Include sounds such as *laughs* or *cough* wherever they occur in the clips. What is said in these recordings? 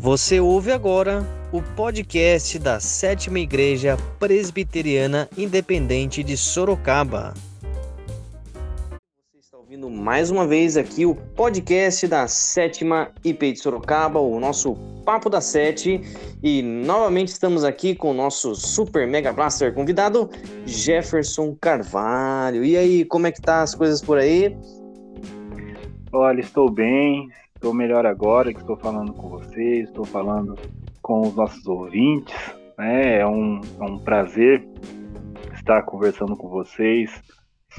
Você ouve agora o podcast da Sétima Igreja Presbiteriana Independente de Sorocaba. Você está ouvindo mais uma vez aqui o podcast da Sétima IP de Sorocaba, o nosso Papo da Sete. E novamente estamos aqui com o nosso Super Mega Blaster convidado, Jefferson Carvalho. E aí, como é que tá as coisas por aí? Olha, estou bem, estou melhor agora que estou falando com vocês, estou falando com os nossos ouvintes. Né? É, um, é um prazer estar conversando com vocês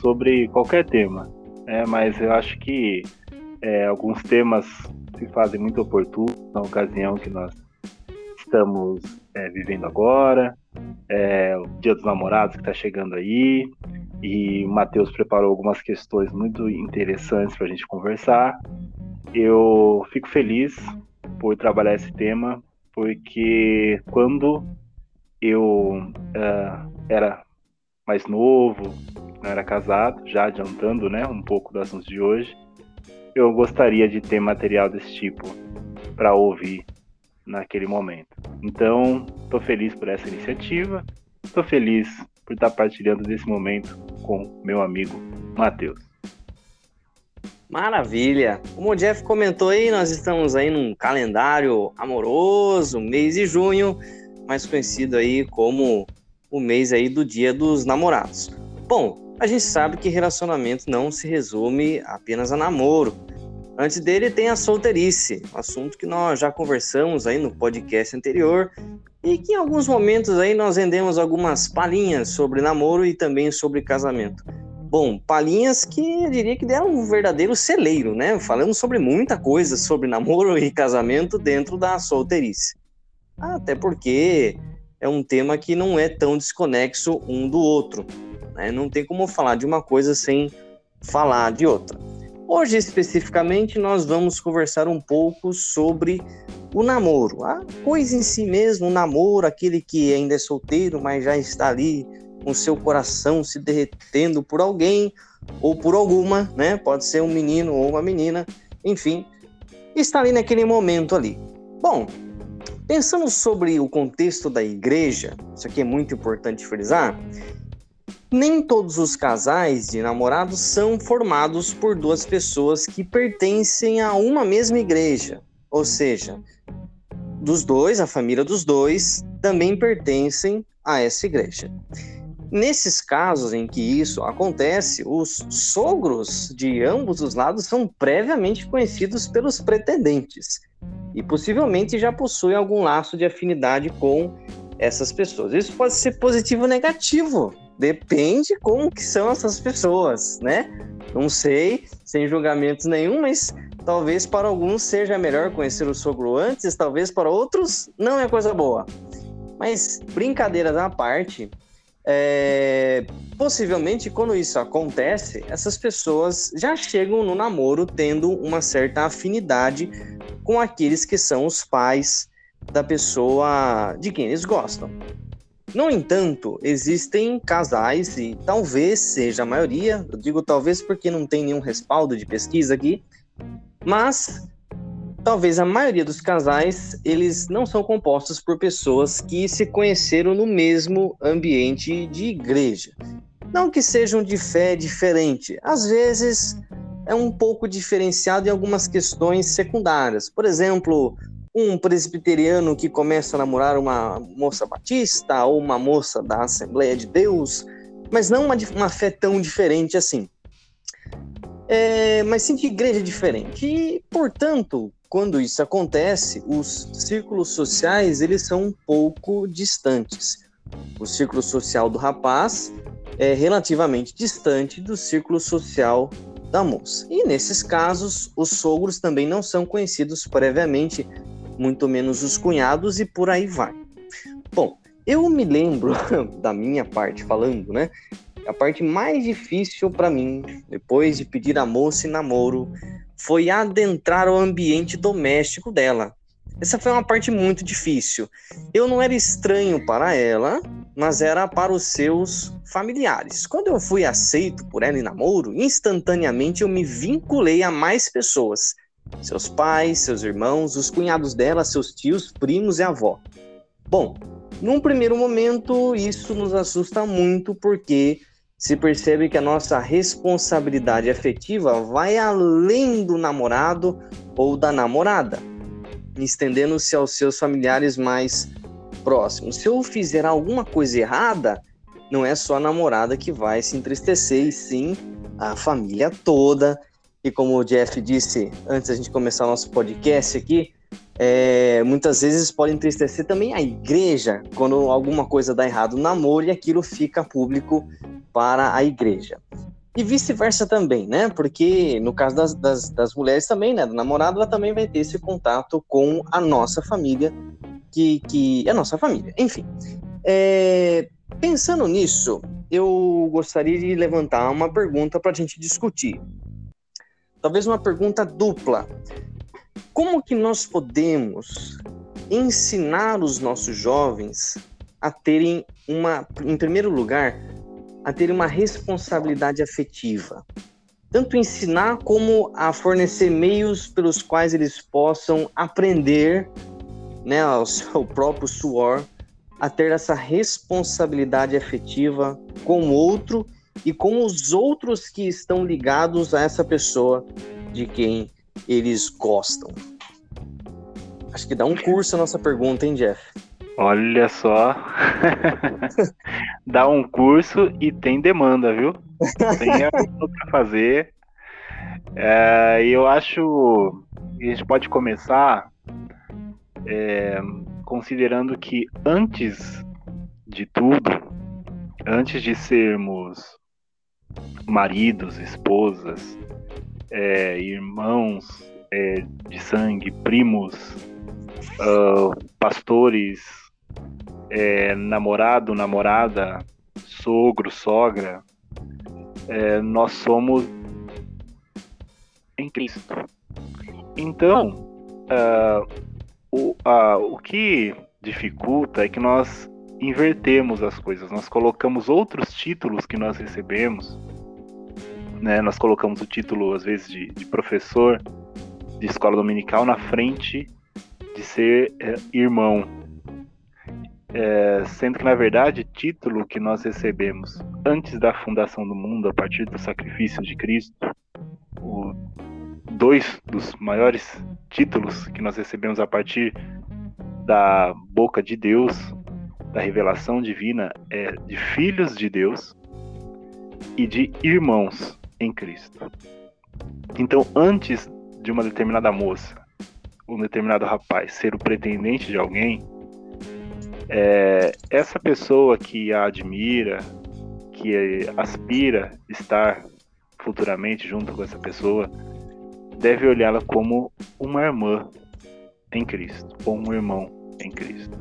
sobre qualquer tema, né? mas eu acho que é, alguns temas se fazem muito oportunos na ocasião que nós estamos é, vivendo agora, é, o Dia dos Namorados que está chegando aí, e o Matheus preparou algumas questões muito interessantes para a gente conversar. Eu fico feliz por trabalhar esse tema, porque quando eu uh, era mais novo, não era casado, já adiantando né, um pouco do assunto de hoje, eu gostaria de ter material desse tipo para ouvir naquele momento. Então, estou feliz por essa iniciativa, estou feliz por estar partilhando desse momento com meu amigo Matheus. Maravilha! Como o Jeff comentou aí, nós estamos aí num calendário amoroso, mês de junho, mais conhecido aí como o mês aí do Dia dos Namorados. Bom, a gente sabe que relacionamento não se resume apenas a namoro. Antes dele tem a solteirice, assunto que nós já conversamos aí no podcast anterior e que em alguns momentos aí nós vendemos algumas palhinhas sobre namoro e também sobre casamento. Bom, palhinhas que eu diria que deram um verdadeiro celeiro, né? Falamos sobre muita coisa sobre *laughs* namoro e casamento dentro da solteirice. Até porque é um tema que não é tão desconexo um do outro. Né? Não tem como falar de uma coisa sem falar de outra. Hoje, especificamente, nós vamos conversar um pouco sobre o namoro. A coisa em si mesmo, o namoro, aquele que ainda é solteiro, mas já está ali com seu coração se derretendo por alguém ou por alguma, né? Pode ser um menino ou uma menina, enfim, está ali naquele momento ali. Bom, pensando sobre o contexto da igreja, isso aqui é muito importante frisar. Nem todos os casais de namorados são formados por duas pessoas que pertencem a uma mesma igreja. Ou seja, dos dois, a família dos dois, também pertencem a essa igreja. Nesses casos em que isso acontece, os sogros de ambos os lados são previamente conhecidos pelos pretendentes e possivelmente já possuem algum laço de afinidade com essas pessoas. Isso pode ser positivo ou negativo, depende como que são essas pessoas, né? Não sei, sem julgamentos nenhum, mas talvez para alguns seja melhor conhecer o sogro antes, talvez para outros não é coisa boa. Mas brincadeiras à parte, é, possivelmente, quando isso acontece, essas pessoas já chegam no namoro tendo uma certa afinidade com aqueles que são os pais da pessoa de quem eles gostam. No entanto, existem casais, e talvez seja a maioria, eu digo talvez porque não tem nenhum respaldo de pesquisa aqui, mas talvez a maioria dos casais eles não são compostos por pessoas que se conheceram no mesmo ambiente de igreja. Não que sejam de fé diferente, às vezes é um pouco diferenciado em algumas questões secundárias. Por exemplo, um presbiteriano que começa a namorar uma moça batista ou uma moça da Assembleia de Deus, mas não uma, uma fé tão diferente assim. É, mas sim de igreja diferente. E, portanto, quando isso acontece, os círculos sociais eles são um pouco distantes. O círculo social do rapaz é relativamente distante do círculo social da moça. E nesses casos, os sogros também não são conhecidos previamente, muito menos os cunhados e por aí vai. Bom, eu me lembro *laughs* da minha parte falando, né? A parte mais difícil para mim, depois de pedir a moça em namoro, foi adentrar o ambiente doméstico dela. Essa foi uma parte muito difícil. Eu não era estranho para ela, mas era para os seus familiares. Quando eu fui aceito por ela em namoro, instantaneamente eu me vinculei a mais pessoas. seus pais, seus irmãos, os cunhados dela, seus tios, primos e avó. Bom, num primeiro momento, isso nos assusta muito porque se percebe que a nossa responsabilidade afetiva vai além do namorado ou da namorada, estendendo-se aos seus familiares mais próximos. Se eu fizer alguma coisa errada, não é só a namorada que vai se entristecer, e sim a família toda. E como o Jeff disse antes da gente começar o nosso podcast aqui, é, muitas vezes pode entristecer também a igreja quando alguma coisa dá errado no namoro e aquilo fica público para a igreja. E vice-versa também, né? Porque no caso das, das, das, mulheres também, né? Do namorado, ela também vai ter esse contato com a nossa família, que, que é a nossa família. Enfim, é, pensando nisso, eu gostaria de levantar uma pergunta para a gente discutir. Talvez uma pergunta dupla. Como que nós podemos ensinar os nossos jovens a terem uma, em primeiro lugar, a terem uma responsabilidade afetiva? Tanto ensinar como a fornecer meios pelos quais eles possam aprender, né, ao seu próprio suor, a ter essa responsabilidade afetiva com o outro e com os outros que estão ligados a essa pessoa de quem eles gostam? Acho que dá um curso a nossa pergunta, hein, Jeff? Olha só. *laughs* dá um curso e tem demanda, viu? Tem *laughs* para fazer. É, eu acho que a gente pode começar é, considerando que antes de tudo, antes de sermos maridos, esposas, é, irmãos é, de sangue, primos, uh, pastores, é, namorado, namorada, sogro, sogra, é, nós somos em Cristo. Então, uh, o, uh, o que dificulta é que nós invertemos as coisas, nós colocamos outros títulos que nós recebemos né? Nós colocamos o título, às vezes, de, de professor de escola dominical na frente de ser é, irmão. É, sendo que, na verdade, título que nós recebemos antes da fundação do mundo, a partir do sacrifício de Cristo, o, dois dos maiores títulos que nós recebemos a partir da boca de Deus, da revelação divina, é de filhos de Deus e de irmãos em Cristo. Então, antes de uma determinada moça, um determinado rapaz ser o pretendente de alguém, é, essa pessoa que a admira, que aspira estar futuramente junto com essa pessoa, deve olhá-la como uma irmã em Cristo, ou um irmão em Cristo.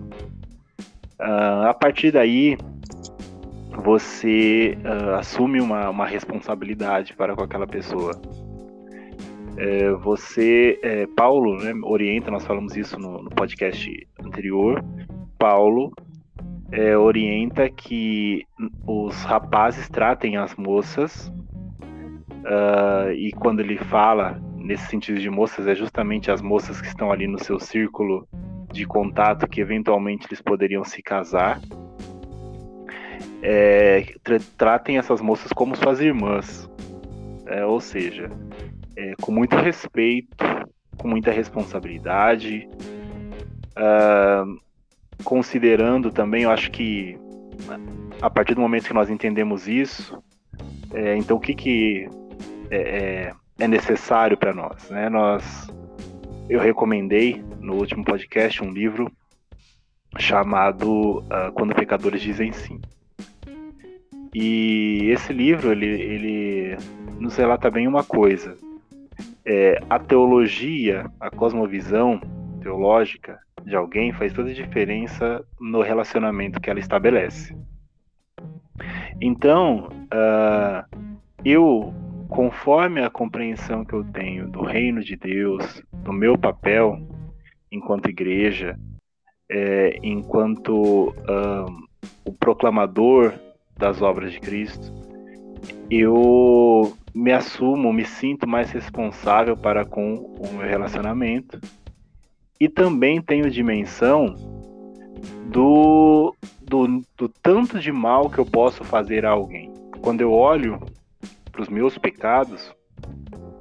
Uh, a partir daí, você uh, assume uma, uma responsabilidade para com aquela pessoa. É, você, é, Paulo, né, orienta, nós falamos isso no, no podcast anterior. Paulo é, orienta que os rapazes tratem as moças, uh, e quando ele fala nesse sentido de moças, é justamente as moças que estão ali no seu círculo de contato que eventualmente eles poderiam se casar é, tra tratem essas moças como suas irmãs. É, ou seja, é, com muito respeito, com muita responsabilidade, uh, considerando também, eu acho que a partir do momento que nós entendemos isso, é, então o que, que é, é, é necessário para nós? Né? Nós, eu recomendei no último podcast um livro chamado uh, Quando Pecadores Dizem Sim. E esse livro ele, ele nos relata bem uma coisa: é, a teologia, a cosmovisão teológica de alguém faz toda a diferença no relacionamento que ela estabelece. Então, uh, eu, conforme a compreensão que eu tenho do reino de Deus, do meu papel enquanto igreja, é, enquanto uh, o proclamador das obras de Cristo, eu me assumo, me sinto mais responsável para com o meu relacionamento. E também tenho dimensão do, do, do tanto de mal que eu posso fazer a alguém. Quando eu olho para os meus pecados,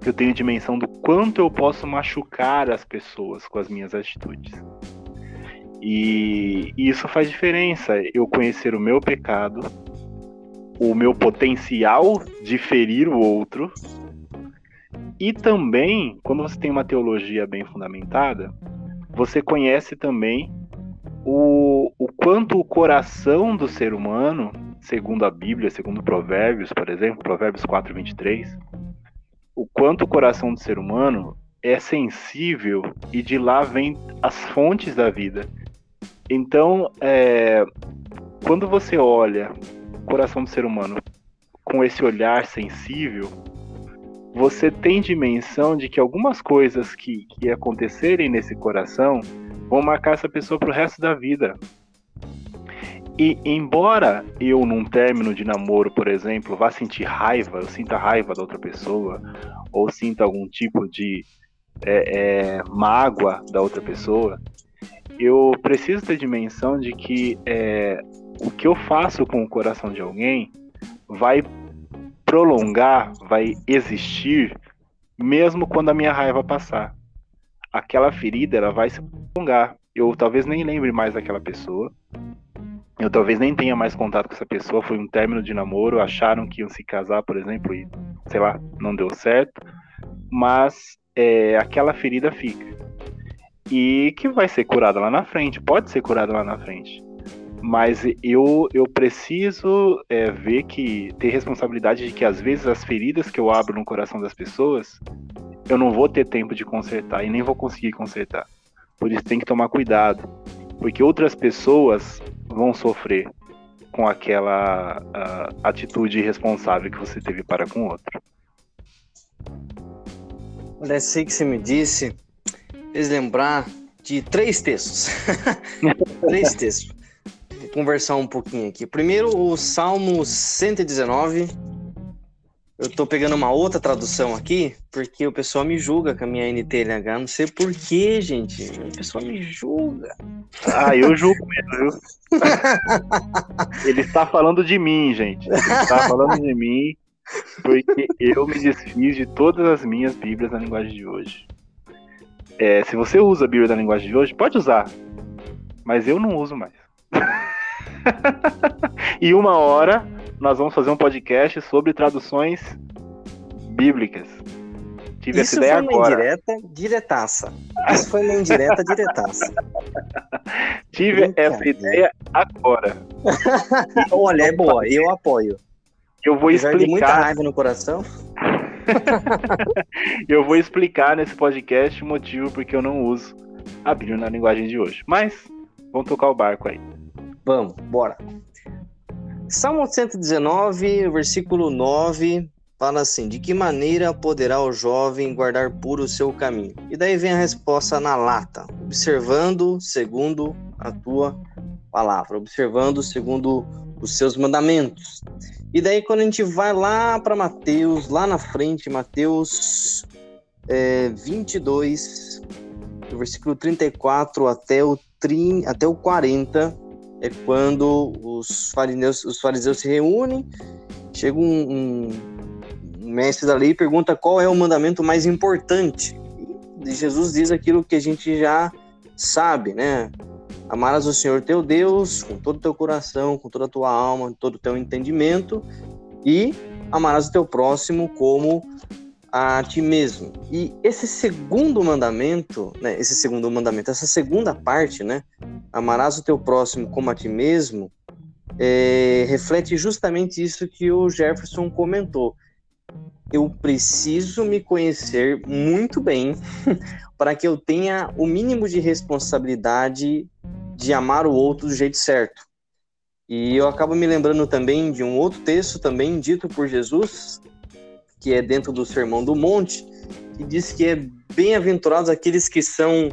eu tenho dimensão do quanto eu posso machucar as pessoas com as minhas atitudes. E, e isso faz diferença. Eu conhecer o meu pecado, o meu potencial de ferir o outro. E também, quando você tem uma teologia bem fundamentada, você conhece também o, o quanto o coração do ser humano, segundo a Bíblia, segundo Provérbios, por exemplo, Provérbios 4, 23, o quanto o coração do ser humano é sensível e de lá vem as fontes da vida. Então, é, quando você olha coração do ser humano com esse olhar sensível, você tem dimensão de que algumas coisas que, que acontecerem nesse coração vão marcar essa pessoa para o resto da vida. E embora eu, num término de namoro, por exemplo, vá sentir raiva, eu sinta raiva da outra pessoa, ou sinta algum tipo de é, é, mágoa da outra pessoa, eu preciso ter dimensão de que é, o que eu faço com o coração de alguém vai prolongar, vai existir, mesmo quando a minha raiva passar. Aquela ferida ela vai se prolongar. Eu talvez nem lembre mais daquela pessoa. Eu talvez nem tenha mais contato com essa pessoa. Foi um término de namoro, acharam que iam se casar, por exemplo, e sei lá, não deu certo. Mas é, aquela ferida fica e que vai ser curada lá na frente, pode ser curada lá na frente. Mas eu, eu preciso é, ver que ter responsabilidade de que às vezes as feridas que eu abro no coração das pessoas eu não vou ter tempo de consertar e nem vou conseguir consertar. Por isso tem que tomar cuidado, porque outras pessoas vão sofrer com aquela atitude irresponsável que você teve para com o outro. Que você me disse fez lembrar de três textos. *laughs* três textos. Conversar um pouquinho aqui. Primeiro, o Salmo 119. Eu tô pegando uma outra tradução aqui, porque o pessoal me julga com a minha NTLH. Não sei porquê, gente. O pessoal me julga. Ah, eu julgo mesmo, viu? *laughs* Ele está falando de mim, gente. Ele está falando de mim, porque eu me desfiz de todas as minhas Bíblias na linguagem de hoje. É, se você usa a Bíblia da linguagem de hoje, pode usar. Mas eu não uso mais. *laughs* *laughs* e uma hora nós vamos fazer um podcast sobre traduções bíblicas. Tive Isso essa ideia foi uma indireta, diretaça. Isso foi uma indireta, diretaça. *laughs* Tive essa ideia agora. *laughs* Olha, é boa, eu apoio. Eu vou Apesar explicar. Muita raiva no coração. eu vou explicar nesse podcast o motivo porque eu não uso a Bíblia na linguagem de hoje. Mas vamos tocar o barco aí. Vamos, bora. Salmo 119, versículo 9, fala assim: De que maneira poderá o jovem guardar puro o seu caminho? E daí vem a resposta na lata: observando segundo a tua palavra, observando segundo os seus mandamentos. E daí, quando a gente vai lá para Mateus, lá na frente, Mateus é, 22, do versículo 34 até o, 30, até o 40, é quando os fariseus, os fariseus se reúnem, chega um, um, mestre da lei e pergunta qual é o mandamento mais importante. E Jesus diz aquilo que a gente já sabe, né? Amarás o Senhor teu Deus com todo o teu coração, com toda a tua alma, com todo o teu entendimento, e amarás o teu próximo como a ti mesmo. E esse segundo mandamento, né, esse segundo mandamento, essa segunda parte, né, amarás o teu próximo como a ti mesmo, é, reflete justamente isso que o Jefferson comentou. Eu preciso me conhecer muito bem *laughs* para que eu tenha o mínimo de responsabilidade de amar o outro do jeito certo. E eu acabo me lembrando também de um outro texto também dito por Jesus, que é dentro do Sermão do Monte, que diz que é bem-aventurados aqueles que são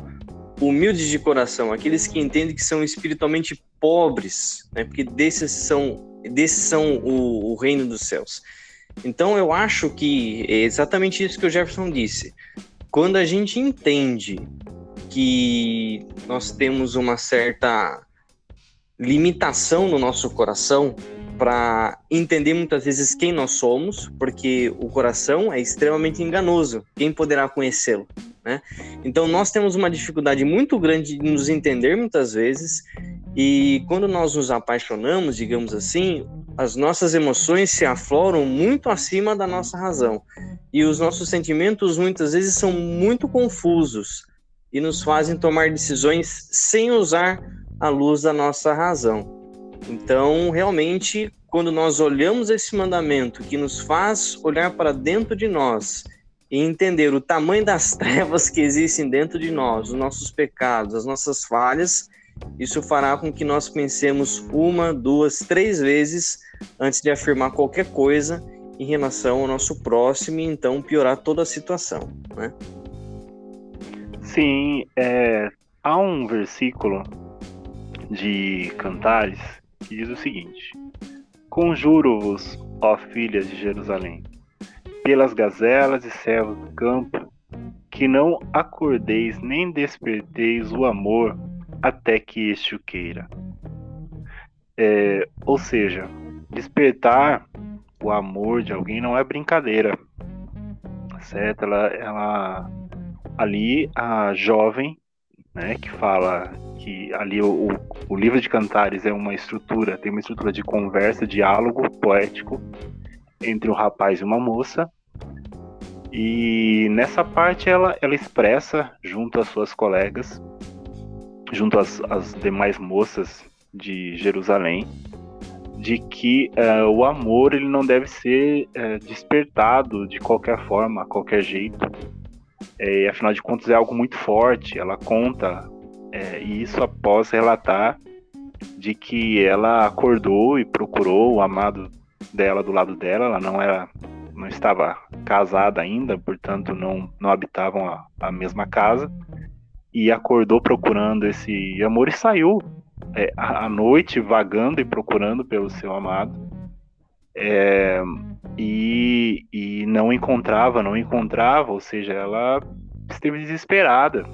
humildes de coração, aqueles que entendem que são espiritualmente pobres, né? Porque desses são desses são o, o reino dos céus. Então eu acho que é exatamente isso que o Jefferson disse. Quando a gente entende que nós temos uma certa limitação no nosso coração para entender muitas vezes quem nós somos, porque o coração é extremamente enganoso. Quem poderá conhecê-lo? Né? Então nós temos uma dificuldade muito grande de nos entender muitas vezes e quando nós nos apaixonamos, digamos assim, as nossas emoções se afloram muito acima da nossa razão e os nossos sentimentos muitas vezes são muito confusos e nos fazem tomar decisões sem usar a luz da nossa razão. Então, realmente, quando nós olhamos esse mandamento que nos faz olhar para dentro de nós e entender o tamanho das *laughs* trevas que existem dentro de nós, os nossos pecados, as nossas falhas, isso fará com que nós pensemos uma, duas, três vezes antes de afirmar qualquer coisa em relação ao nosso próximo e então piorar toda a situação, né? Sim, é, há um versículo de Cantares que diz o seguinte: Conjuro-vos, ó filhas de Jerusalém, pelas gazelas e servos do campo, que não acordeis nem desperteis o amor até que este o queira. É, ou seja, despertar o amor de alguém não é brincadeira, certo? Ela, ela ali a jovem, né, que fala que ali o, o livro de Cantares é uma estrutura, tem uma estrutura de conversa, diálogo poético entre um rapaz e uma moça. E nessa parte ela, ela expressa, junto às suas colegas, junto às, às demais moças de Jerusalém, de que uh, o amor ele não deve ser uh, despertado de qualquer forma, a qualquer jeito. É, afinal de contas é algo muito forte. Ela conta é, isso após relatar de que ela acordou e procurou o amado dela do lado dela. Ela não era, não estava casada ainda, portanto não não habitavam a, a mesma casa. E acordou procurando esse amor e saiu é, à noite vagando e procurando pelo seu amado. É, e, e não encontrava, não encontrava, ou seja, ela esteve desesperada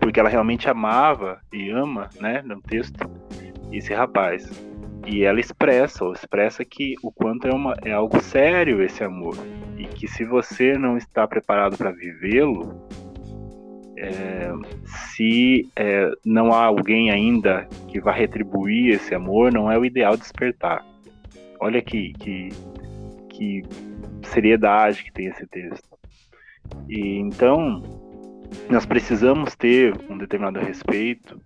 porque ela realmente amava e ama, né, no texto, esse rapaz. E ela expressa, ou expressa que o quanto é, uma, é algo sério esse amor. E que se você não está preparado para vivê-lo, é, se é, não há alguém ainda que vá retribuir esse amor, não é o ideal despertar. Olha que, que, que seriedade que tem esse texto. E então, nós precisamos ter um determinado respeito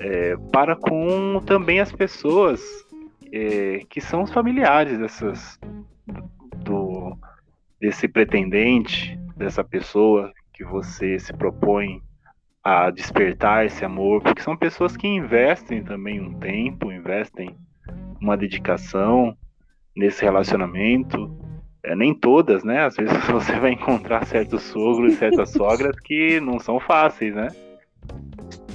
é, para com também as pessoas é, que são os familiares dessas do desse pretendente dessa pessoa que você se propõe a despertar esse amor porque são pessoas que investem também um tempo investem uma dedicação nesse relacionamento é, nem todas, né? Às vezes *laughs* você vai encontrar certos sogros e certas *laughs* sogras que não são fáceis, né?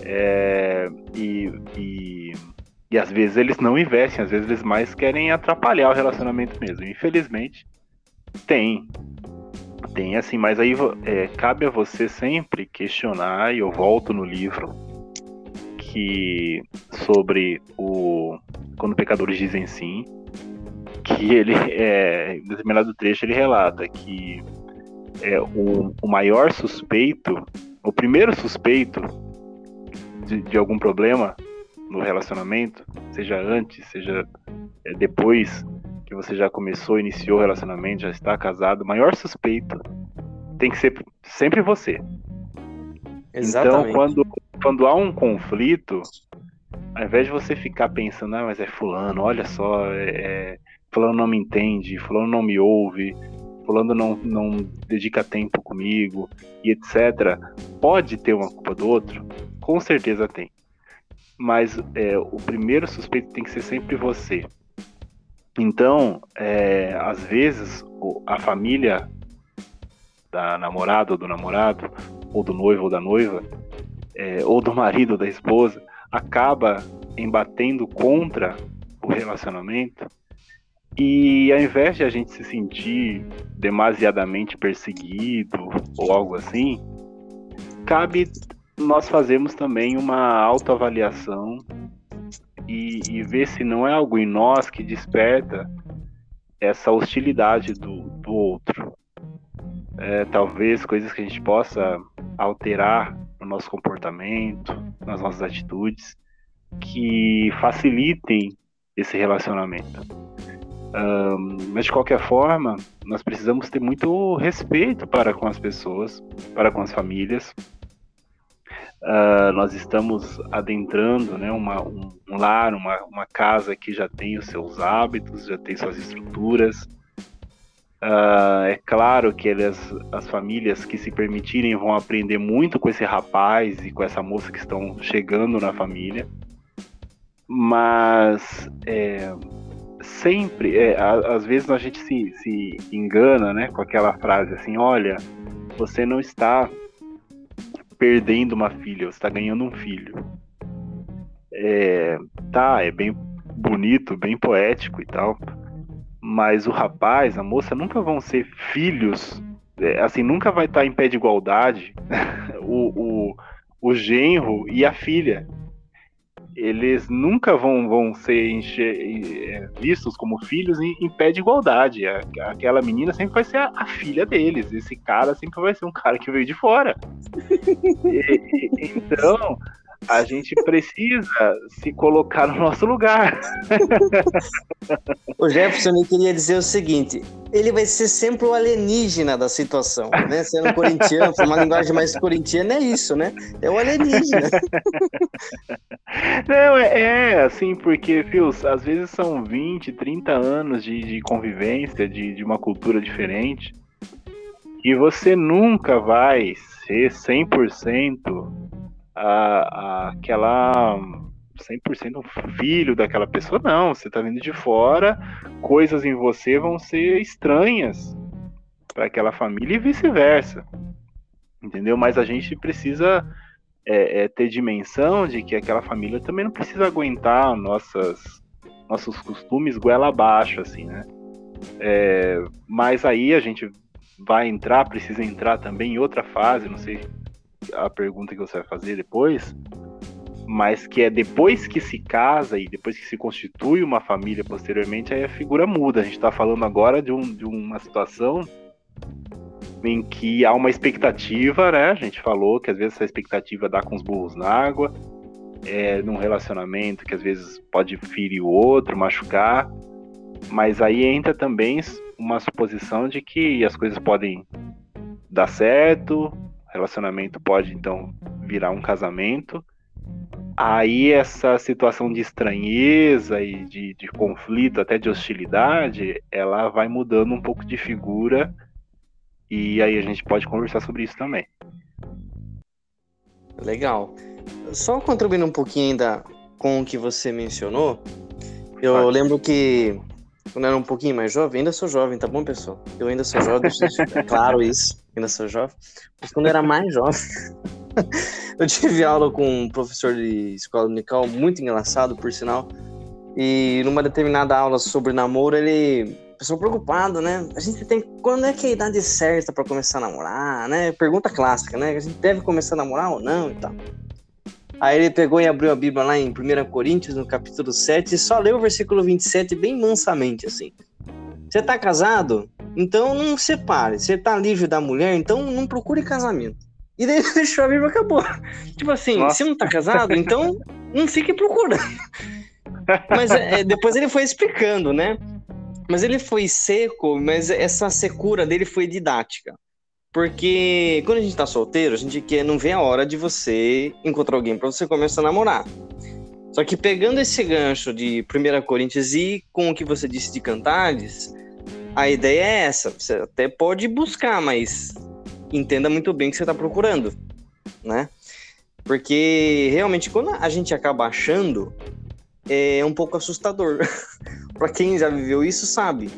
É, e, e, e às vezes eles não investem, às vezes eles mais querem atrapalhar o relacionamento mesmo. Infelizmente, tem. Tem assim, mas aí é, cabe a você sempre questionar, e eu volto no livro, que sobre o. Quando pecadores dizem sim, que ele, é, em determinado trecho, ele relata que é, o, o maior suspeito, o primeiro suspeito de, de algum problema no relacionamento, seja antes, seja é, depois que você já começou, iniciou o relacionamento, já está casado, o maior suspeito tem que ser sempre você. Então, Exatamente. Então, quando, quando há um conflito, ao invés de você ficar pensando, ah, mas é fulano, olha só, é, é fulano não me entende, fulano não me ouve, fulano não, não dedica tempo comigo e etc. Pode ter uma culpa do outro? Com certeza tem. Mas é, o primeiro suspeito tem que ser sempre você. Então, é, às vezes, a família da namorada ou do namorado, ou do noivo ou da noiva, é, ou do marido ou da esposa, acaba embatendo contra o relacionamento E ao invés de a gente se sentir demasiadamente perseguido ou algo assim, cabe nós fazermos também uma autoavaliação e, e ver se não é algo em nós que desperta essa hostilidade do, do outro. É, talvez coisas que a gente possa alterar no nosso comportamento, nas nossas atitudes, que facilitem esse relacionamento. Um, mas de qualquer forma, nós precisamos ter muito respeito para com as pessoas, para com as famílias. Uh, nós estamos adentrando né, uma, um, um lar, uma, uma casa que já tem os seus hábitos, já tem suas estruturas. Uh, é claro que eles, as famílias que se permitirem vão aprender muito com esse rapaz e com essa moça que estão chegando na família. Mas é, sempre, é, às vezes a gente se, se engana, né, com aquela frase assim, olha, você não está perdendo uma filha, você está ganhando um filho. É, tá, é bem bonito, bem poético e tal, mas o rapaz, a moça nunca vão ser filhos, é, assim, nunca vai estar em pé de igualdade *laughs* o, o, o genro e a filha eles nunca vão, vão ser encher, é, vistos como filhos em, em, pé de igualdade. Aquela menina sempre vai ser a, a, filha deles. Esse cara sempre vai ser um cara que veio de fora. *laughs* e, então, a gente precisa se colocar no nosso lugar. o Jefferson eu queria dizer o seguinte: ele vai ser sempre o alienígena da situação, né? Sendo corintiano, uma linguagem mais corintiana é isso, né? É o alienígena. Não, é, é assim, porque, Fios, às vezes são 20, 30 anos de, de convivência, de, de uma cultura diferente, e você nunca vai ser 100% a, a, aquela 100% filho daquela pessoa, não. Você está vindo de fora, coisas em você vão ser estranhas para aquela família e vice-versa. Entendeu? Mas a gente precisa é, é, ter dimensão de que aquela família também não precisa aguentar nossas, nossos costumes goela abaixo, assim, né? É, mas aí a gente vai entrar, precisa entrar também em outra fase, não sei a pergunta que você vai fazer depois, mas que é depois que se casa e depois que se constitui uma família posteriormente, aí a figura muda. A gente está falando agora de, um, de uma situação em que há uma expectativa, né? A gente falou que às vezes essa expectativa dá com os burros na água, é, num relacionamento que às vezes pode ferir o outro, machucar, mas aí entra também uma suposição de que as coisas podem dar certo, relacionamento pode então virar um casamento. Aí essa situação de estranheza e de, de conflito, até de hostilidade, ela vai mudando um pouco de figura e aí a gente pode conversar sobre isso também. Legal. Só contribuindo um pouquinho ainda com o que você mencionou, eu Pode. lembro que quando eu era um pouquinho mais jovem, ainda sou jovem, tá bom, pessoal? Eu ainda sou jovem, *laughs* é claro isso, ainda sou jovem. Mas quando eu era mais jovem, *laughs* eu tive aula com um professor de escola unical muito engraçado, por sinal. E numa determinada aula sobre namoro, ele pessoa preocupada, né? A gente tem. Quando é que é a idade certa para começar a namorar, né? Pergunta clássica, né? A gente deve começar a namorar ou não e tal. Aí ele pegou e abriu a Bíblia lá em 1 Coríntios, no capítulo 7, e só leu o versículo 27 bem mansamente, assim. Você tá casado? Então não separe. Você tá livre da mulher? Então não procure casamento. E daí *laughs* deixou a Bíblia acabou. Tipo assim, Nossa. se não tá casado, então não fique procurando. Mas é, depois ele foi explicando, né? Mas ele foi seco, mas essa secura dele foi didática. Porque quando a gente tá solteiro, a gente quer, não vê a hora de você encontrar alguém para você começar a namorar. Só que pegando esse gancho de 1 Coríntios e com o que você disse de Cantares, a ideia é essa. Você até pode buscar, mas entenda muito bem o que você está procurando, né? Porque realmente quando a gente acaba achando, é um pouco assustador. *laughs* para quem já viveu isso sabe.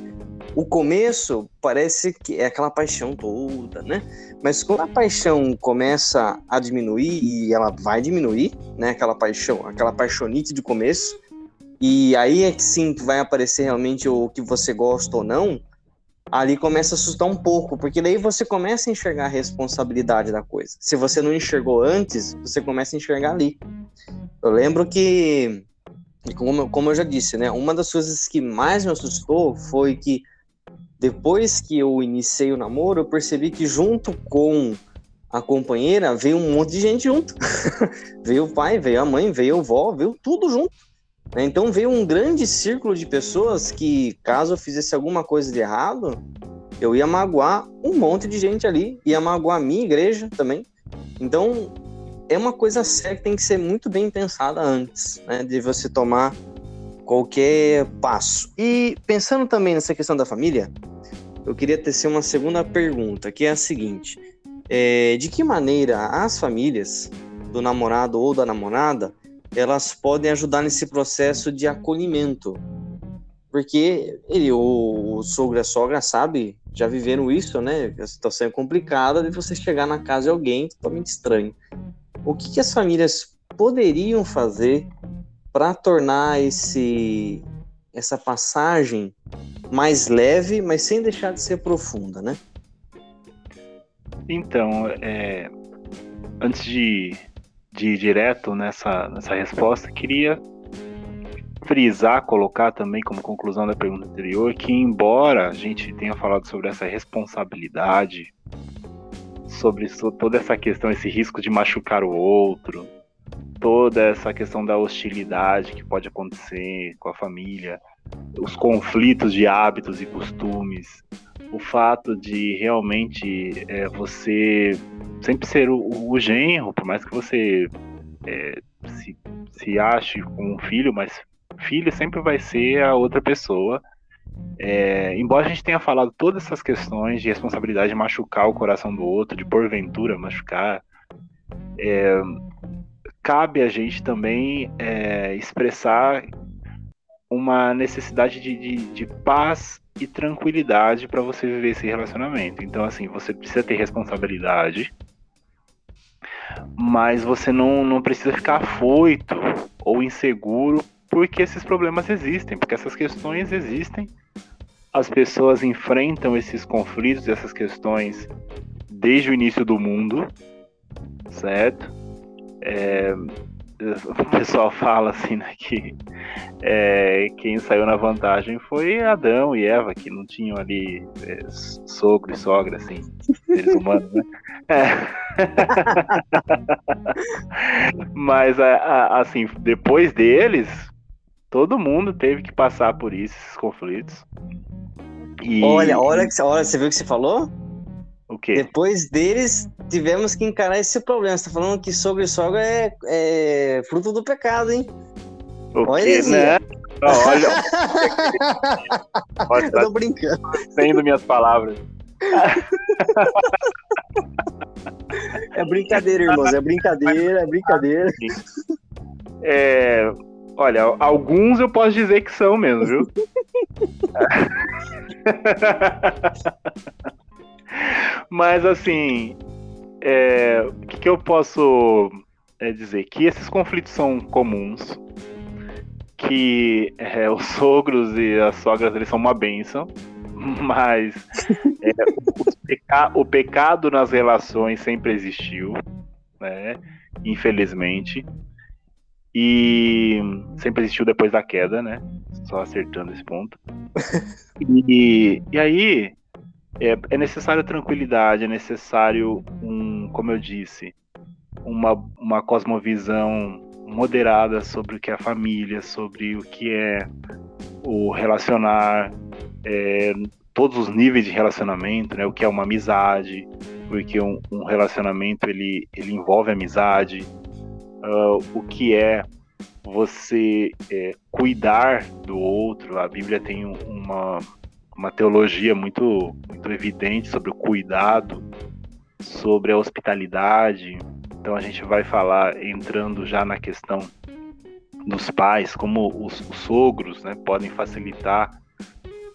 O começo parece que é aquela paixão toda, né? Mas quando a paixão começa a diminuir e ela vai diminuir, né? Aquela paixão, aquela paixonite de começo, e aí é que sim que vai aparecer realmente o que você gosta ou não, ali começa a assustar um pouco, porque daí você começa a enxergar a responsabilidade da coisa. Se você não enxergou antes, você começa a enxergar ali. Eu lembro que, como, como eu já disse, né, uma das coisas que mais me assustou foi que depois que eu iniciei o namoro, eu percebi que junto com a companheira veio um monte de gente junto. *laughs* veio o pai, veio a mãe, veio a avó, veio tudo junto. Né? Então veio um grande círculo de pessoas que, caso eu fizesse alguma coisa de errado, eu ia magoar um monte de gente ali, ia magoar a minha igreja também. Então é uma coisa séria que tem que ser muito bem pensada antes né, de você tomar qualquer passo. E pensando também nessa questão da família, eu queria tecer uma segunda pergunta, que é a seguinte: é, de que maneira as famílias do namorado ou da namorada elas podem ajudar nesse processo de acolhimento. Porque ele, o, o sogro e a sogra, sabe, já viveram isso, né? A situação é complicada de você chegar na casa de alguém totalmente estranho. O que, que as famílias poderiam fazer para tornar esse essa passagem mais leve, mas sem deixar de ser profunda, né? Então, é, antes de de ir direto nessa, nessa resposta, queria frisar, colocar também como conclusão da pergunta anterior, que embora a gente tenha falado sobre essa responsabilidade, sobre toda essa questão, esse risco de machucar o outro, toda essa questão da hostilidade que pode acontecer com a família, os conflitos de hábitos e costumes, o fato de realmente é, você sempre ser o, o, genro, por mais que você é, se, se ache um filho, mas filho sempre vai ser a outra pessoa. É, embora a gente tenha falado todas essas questões de responsabilidade de machucar o coração do outro, de porventura machucar, é, cabe a gente também é, expressar uma necessidade de, de, de paz e tranquilidade para você viver esse relacionamento. Então, assim, você precisa ter responsabilidade, mas você não, não precisa ficar afoito ou inseguro porque esses problemas existem, porque essas questões existem. As pessoas enfrentam esses conflitos, essas questões desde o início do mundo, certo? É, o pessoal fala assim, né, que é, quem saiu na vantagem foi Adão e Eva, que não tinham ali é, sogro e sogra, assim, seres humanos, né? É. *laughs* Mas, assim, depois deles, todo mundo teve que passar por isso, esses conflitos. E... Olha, olha, olha, você viu o que você falou? O quê? Depois deles, tivemos que encarar esse problema. Você tá falando que sogro e sogra é, é fruto do pecado, hein? O olha quê, né? olha. *laughs* olha, Eu tô brincando. Sendo minhas palavras. É brincadeira, irmãos. É brincadeira, é brincadeira. É, olha, alguns eu posso dizer que são mesmo, viu? *laughs* Mas assim, é, o que, que, eu posso é, dizer? Que esses conflitos são comuns, que é, *laughs* os sogros e as sogras eles são uma benção, *laughs* mas é, o, peca o, pecado nas relações sempre existiu, né? Infelizmente. E sempre existiu depois da queda, né? Só acertando esse ponto. *laughs* E, e aí é, é necessário tranquilidade, é necessário um, como eu disse, uma, uma cosmovisão moderada sobre o que é a família, sobre o que é o relacionar, é, todos os níveis de relacionamento, né? O que é uma amizade, porque um, um relacionamento ele, ele envolve amizade, uh, o que é você é, cuidar do outro. A Bíblia tem uma, uma teologia muito, muito evidente sobre o cuidado, sobre a hospitalidade. Então a gente vai falar entrando já na questão dos pais, como os, os sogros né, podem facilitar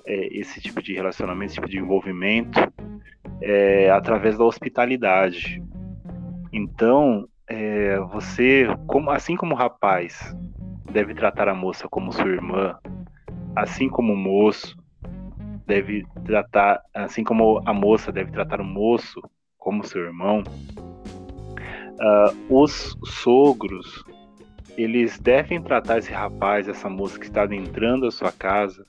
é, esse tipo de relacionamento, esse tipo de envolvimento é, através da hospitalidade. Então, é, você, como, assim como o rapaz deve tratar a moça como sua irmã, assim como o moço deve tratar, assim como a moça deve tratar o moço como seu irmão, uh, os sogros eles devem tratar esse rapaz, essa moça que está adentrando a sua casa,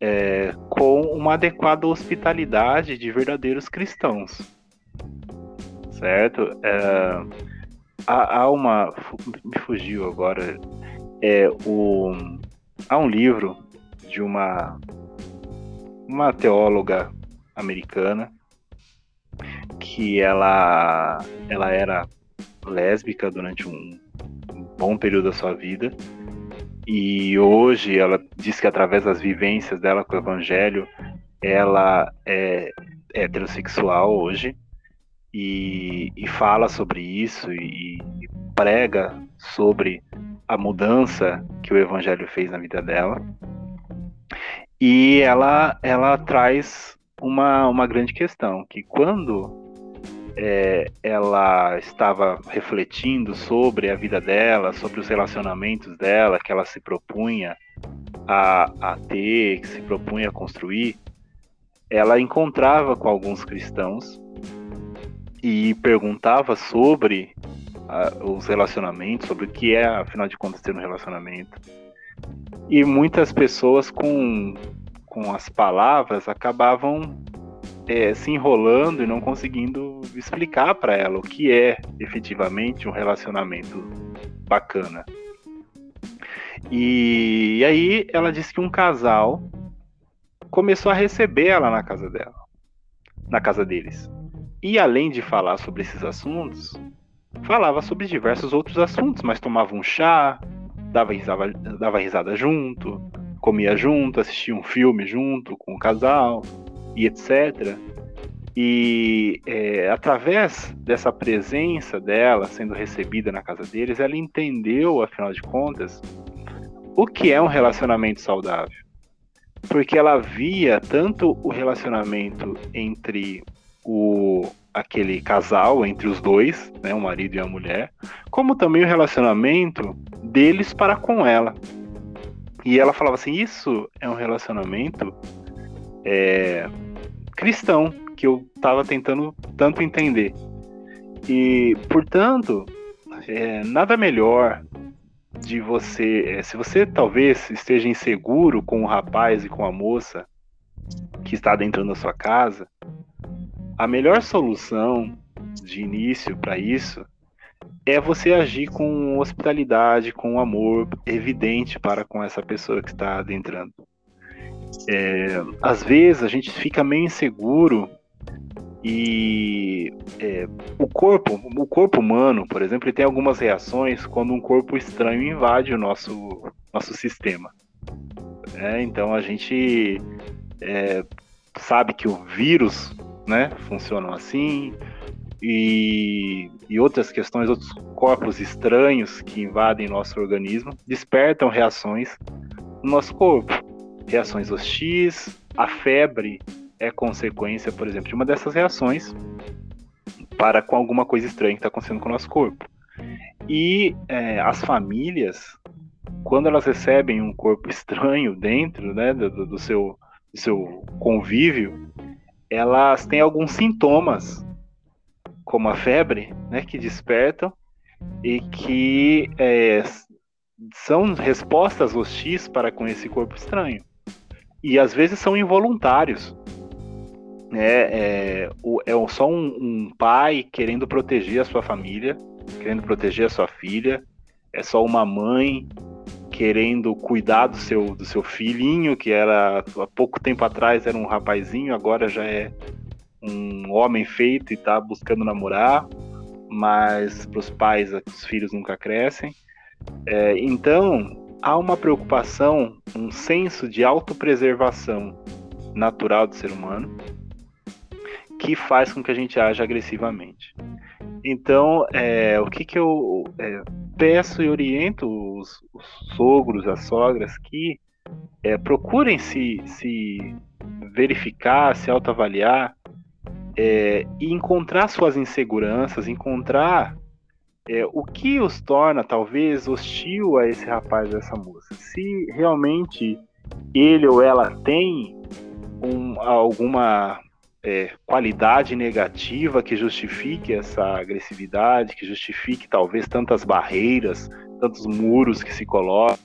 é, com uma adequada hospitalidade de verdadeiros cristãos, certo? É, há, há, uma, me fugiu agora, é o há um livro de uma uma teóloga americana que ela ela era lésbica durante um, um bom período da sua vida. E hoje ela diz que através das vivências dela com o evangelho ela é heterossexual hoje e, e fala sobre isso e, e prega sobre a mudança que o evangelho fez na vida dela e ela, ela traz uma, uma grande questão, que quando é, ela estava refletindo sobre a vida dela, sobre os relacionamentos dela, que ela se propunha a, a ter, que se propunha a construir, ela encontrava com alguns cristãos e perguntava sobre a, os relacionamentos, sobre o que é, afinal de contas, ter um relacionamento. E muitas pessoas com, com as palavras acabavam é, se enrolando e não conseguindo explicar para ela o que é efetivamente um relacionamento bacana. E, e aí ela disse que um casal começou a receber ela na casa dela, na casa deles. E além de falar sobre esses assuntos, falava sobre diversos outros assuntos, mas tomava um chá, dava risada, dava risada junto, comia junto, assistia um filme junto com o casal e etc. E é, através dessa presença dela sendo recebida na casa deles, ela entendeu, afinal de contas, o que é um relacionamento saudável. Porque ela via tanto o relacionamento entre o aquele casal entre os dois, né, o marido e a mulher, como também o relacionamento deles para com ela. E ela falava assim: isso é um relacionamento é, cristão que eu estava tentando tanto entender. E, portanto, é, nada melhor de você, é, se você talvez esteja inseguro com o rapaz e com a moça que está adentrando a sua casa, a melhor solução de início para isso é você agir com hospitalidade, com amor evidente para com essa pessoa que está adentrando. É, às vezes a gente fica meio inseguro e é, o corpo, o corpo humano, por exemplo, tem algumas reações quando um corpo estranho invade o nosso, nosso sistema. É, então a gente é, sabe que o vírus né, funcionam assim, e, e outras questões, outros corpos estranhos que invadem nosso organismo, despertam reações no nosso corpo. Reações hostis, a febre é consequência, por exemplo, de uma dessas reações para com alguma coisa estranha que está acontecendo com o nosso corpo. E é, as famílias, quando elas recebem um corpo estranho dentro né, do, do, seu, do seu convívio, elas têm alguns sintomas, como a febre, né, que despertam e que é, são respostas hostis para com esse corpo estranho. E às vezes são involuntários. É, é, é só um, um pai querendo proteger a sua família, querendo proteger a sua filha, é só uma mãe querendo cuidar do seu, do seu filhinho, que era há pouco tempo atrás era um rapazinho, agora já é um homem feito e está buscando namorar, mas para os pais os filhos nunca crescem. É, então há uma preocupação, um senso de autopreservação natural do ser humano que faz com que a gente haja agressivamente. Então, é, o que, que eu é, peço e oriento os, os, sogros, as sogras, que é, procurem se, se verificar, se autoavaliar é, e encontrar suas inseguranças, encontrar é, o que os torna talvez hostil a esse rapaz ou essa moça? Se realmente ele ou ela tem um, alguma é, qualidade negativa que justifique essa agressividade, que justifique talvez tantas barreiras, tantos muros que se colocam,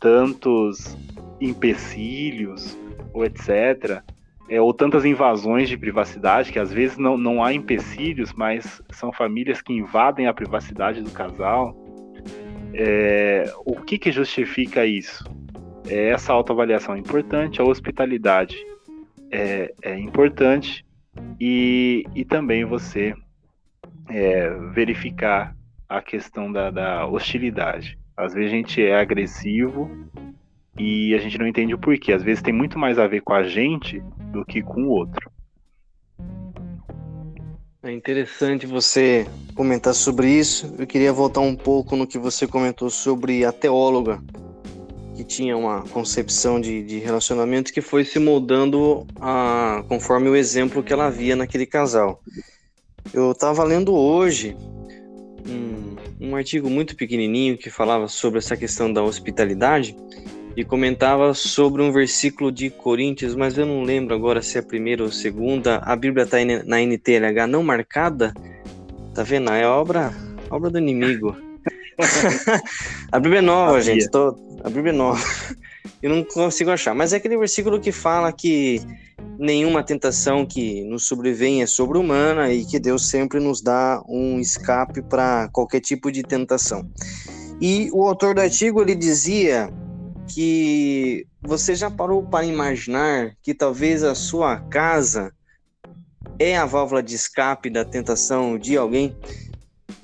tantos empecilhos, ou etc é, ou tantas invasões de privacidade, que às vezes não, não há empecilhos, mas são famílias que invadem a privacidade do casal. É, o que, que justifica isso? É, essa autoavaliação é importante, a hospitalidade é, é importante e, e também você é, verificar a questão da, da hostilidade. Às vezes a gente é agressivo e a gente não entende o porquê. Às vezes tem muito mais a ver com a gente do que com o outro. É interessante você comentar sobre isso. Eu queria voltar um pouco no que você comentou sobre a teóloga, que tinha uma concepção de, de relacionamento que foi se moldando a, conforme o exemplo que ela via naquele casal. Eu estava lendo hoje um, um artigo muito pequenininho que falava sobre essa questão da hospitalidade e comentava sobre um versículo de Coríntios, mas eu não lembro agora se é a primeira ou segunda. A Bíblia está na NTLH não marcada. Tá vendo? É obra, obra do inimigo. *laughs* a Bíblia é nova, gente. Tô, a Bíblia é nova. *laughs* Eu não consigo achar. Mas é aquele versículo que fala que nenhuma tentação que nos sobrevém é sobre-humana e que Deus sempre nos dá um escape para qualquer tipo de tentação. E o autor do artigo ele dizia que você já parou para imaginar que talvez a sua casa é a válvula de escape da tentação de alguém?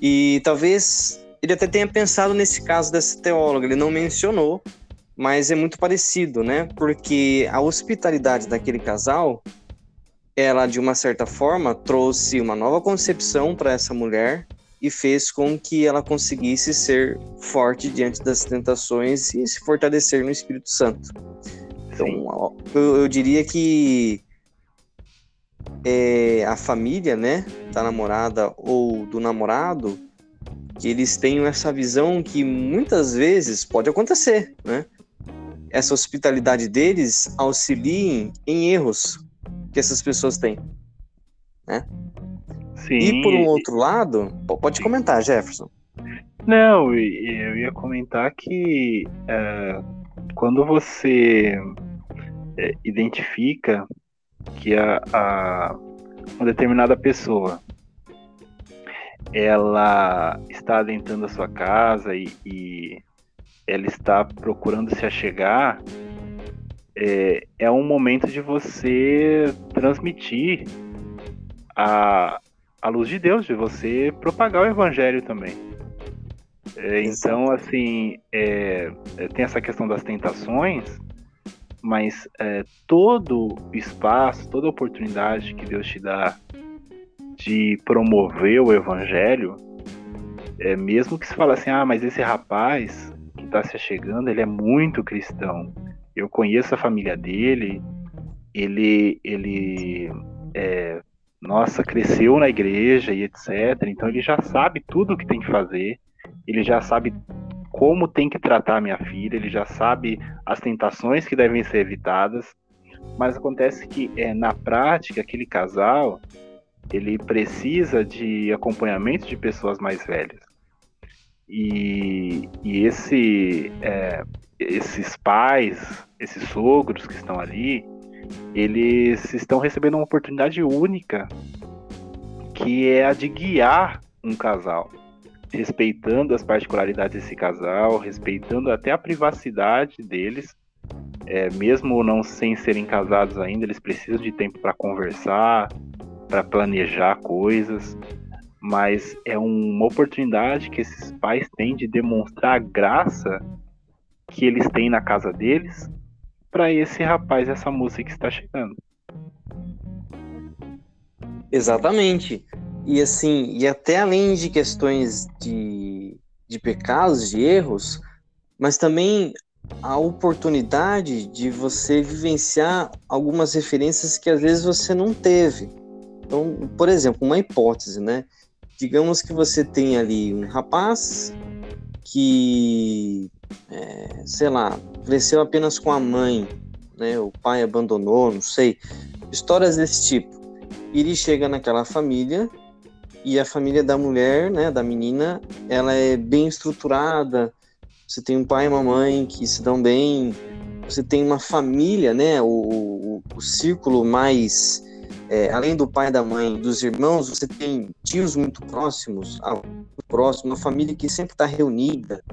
E talvez ele até tenha pensado nesse caso dessa teóloga, ele não mencionou, mas é muito parecido, né? Porque a hospitalidade daquele casal, ela de uma certa forma trouxe uma nova concepção para essa mulher e fez com que ela conseguisse ser forte diante das tentações e se fortalecer no Espírito Santo. Então, eu, eu, diria que é, a família, né, da namorada ou do namorado, que eles tenham essa visão que muitas vezes pode acontecer, né? Essa hospitalidade deles auxiliem em erros que essas pessoas têm, né? Sim. E por um outro lado, pode comentar, Jefferson. Não, eu ia comentar que é, quando você é, identifica que a, a, uma determinada pessoa ela está adentrando a sua casa e, e ela está procurando se achegar, é, é um momento de você transmitir a, a luz de Deus, de você propagar o evangelho também. É, então, assim, é, é, tem essa questão das tentações, mas é, todo espaço, toda oportunidade que Deus te dá de promover o evangelho, é, mesmo que se fale assim, ah, mas esse rapaz que está se chegando, ele é muito cristão. Eu conheço a família dele, ele, ele é, nossa, cresceu na igreja e etc. Então ele já sabe tudo o que tem que fazer, ele já sabe como tem que tratar minha filha, ele já sabe as tentações que devem ser evitadas. Mas acontece que é, na prática aquele casal ele precisa de acompanhamento de pessoas mais velhas. E, e esse, é, esses pais, esses sogros que estão ali, eles estão recebendo uma oportunidade única, que é a de guiar um casal, respeitando as particularidades desse casal, respeitando até a privacidade deles, é, mesmo não sem serem casados ainda, eles precisam de tempo para conversar, para planejar coisas, mas é uma oportunidade que esses pais têm de demonstrar a graça que eles têm na casa deles para esse rapaz, essa moça que está chegando. Exatamente. E assim, e até além de questões de, de pecados, de erros, mas também a oportunidade de você vivenciar algumas referências que às vezes você não teve. Então, por exemplo, uma hipótese, né? digamos que você tem ali um rapaz que, é, sei lá, cresceu apenas com a mãe, né? O pai abandonou, não sei. Histórias desse tipo. Ele chega naquela família e a família da mulher, né, da menina, ela é bem estruturada. Você tem um pai e uma mãe que se dão bem. Você tem uma família, né, o, o, o círculo mais é, além do pai, da mãe, dos irmãos, você tem tios muito próximos, próximo, uma família que sempre está reunida.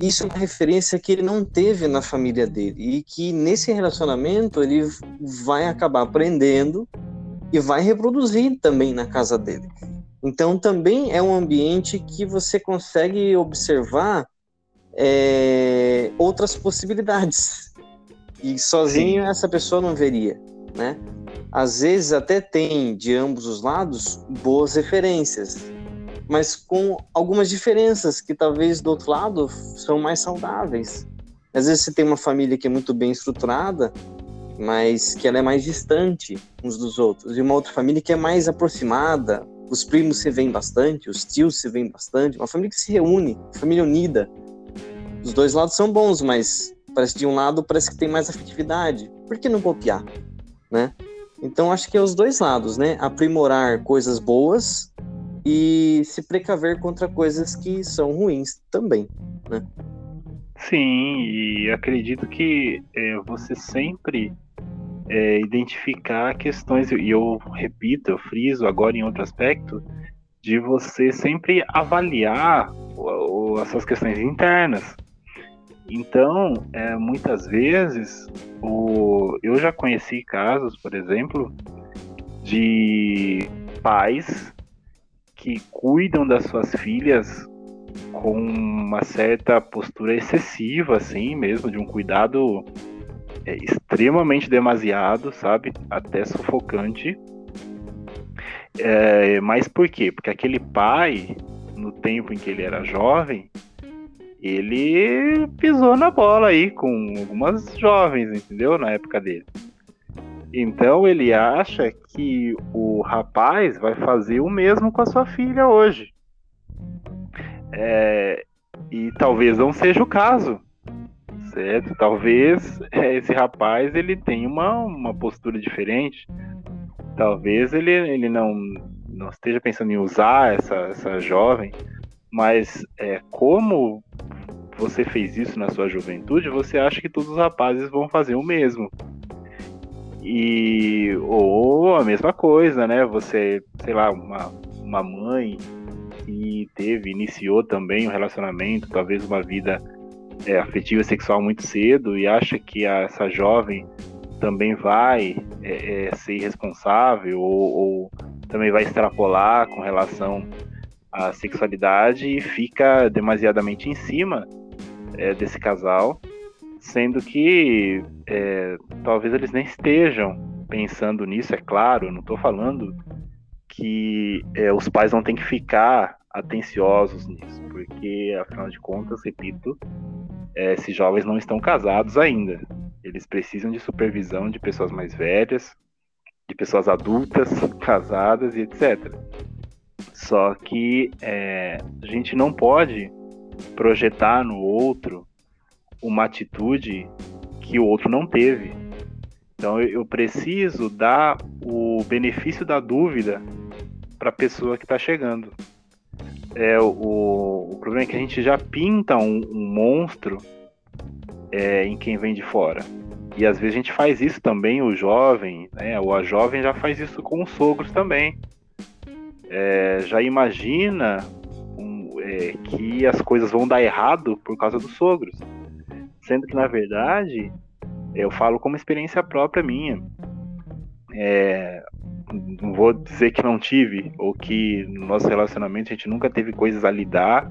Isso é uma referência que ele não teve na família dele e que nesse relacionamento ele vai acabar aprendendo e vai reproduzir também na casa dele. Então também é um ambiente que você consegue observar é, outras possibilidades e sozinho Sim. essa pessoa não veria, né? às vezes até tem de ambos os lados boas referências, mas com algumas diferenças que talvez do outro lado são mais saudáveis. Às vezes você tem uma família que é muito bem estruturada, mas que ela é mais distante uns dos outros, e uma outra família que é mais aproximada, os primos se veem bastante, os tios se veem bastante, uma família que se reúne, família unida. Os dois lados são bons, mas parece de um lado parece que tem mais afetividade. Por que não copiar, né? Então acho que é os dois lados, né? Aprimorar coisas boas e se precaver contra coisas que são ruins também, né? Sim, e acredito que é, você sempre é, identificar questões, e eu repito, eu friso agora em outro aspecto, de você sempre avaliar essas questões internas. Então, é, muitas vezes, o, eu já conheci casos, por exemplo, de pais que cuidam das suas filhas com uma certa postura excessiva, assim mesmo, de um cuidado é, extremamente demasiado, sabe? Até sufocante. É, mas por quê? Porque aquele pai, no tempo em que ele era jovem, ele pisou na bola aí com algumas jovens, entendeu? Na época dele. Então ele acha que o rapaz vai fazer o mesmo com a sua filha hoje. É, e talvez não seja o caso, certo? Talvez é, esse rapaz ele tenha uma, uma postura diferente. Talvez ele, ele não, não esteja pensando em usar essa, essa jovem, mas é, como você fez isso na sua juventude, você acha que todos os rapazes vão fazer o mesmo. E ou a mesma coisa, né? Você, sei lá, uma, uma mãe que teve, iniciou também um relacionamento, talvez uma vida é, afetiva sexual muito cedo e acha que a, essa jovem também vai é, é, ser responsável ou, ou também vai extrapolar com relação à sexualidade e fica demasiadamente em cima é, desse casal, sendo que é, talvez eles nem estejam pensando nisso, é claro, não estou falando que é, os pais não têm que ficar atenciosos nisso, porque afinal de contas, repito, é, esses jovens não estão casados ainda. Eles precisam de supervisão de pessoas mais velhas, de pessoas adultas, *laughs* casadas e etc. Só que é, a gente não pode projetar no outro uma atitude que o outro não teve. Então eu preciso dar o benefício da dúvida para a pessoa que está chegando. É, o, o problema é que a gente já pinta um, um monstro é, em quem vem de fora. E às vezes a gente faz isso também, o jovem, né, ou a jovem já faz isso com os sogros também. É, já imagina é, que as coisas vão dar errado por causa dos sogros. Sendo que, na verdade, eu falo como experiência própria minha. É, não vou dizer que não tive, ou que no nosso relacionamento a gente nunca teve coisas a lidar,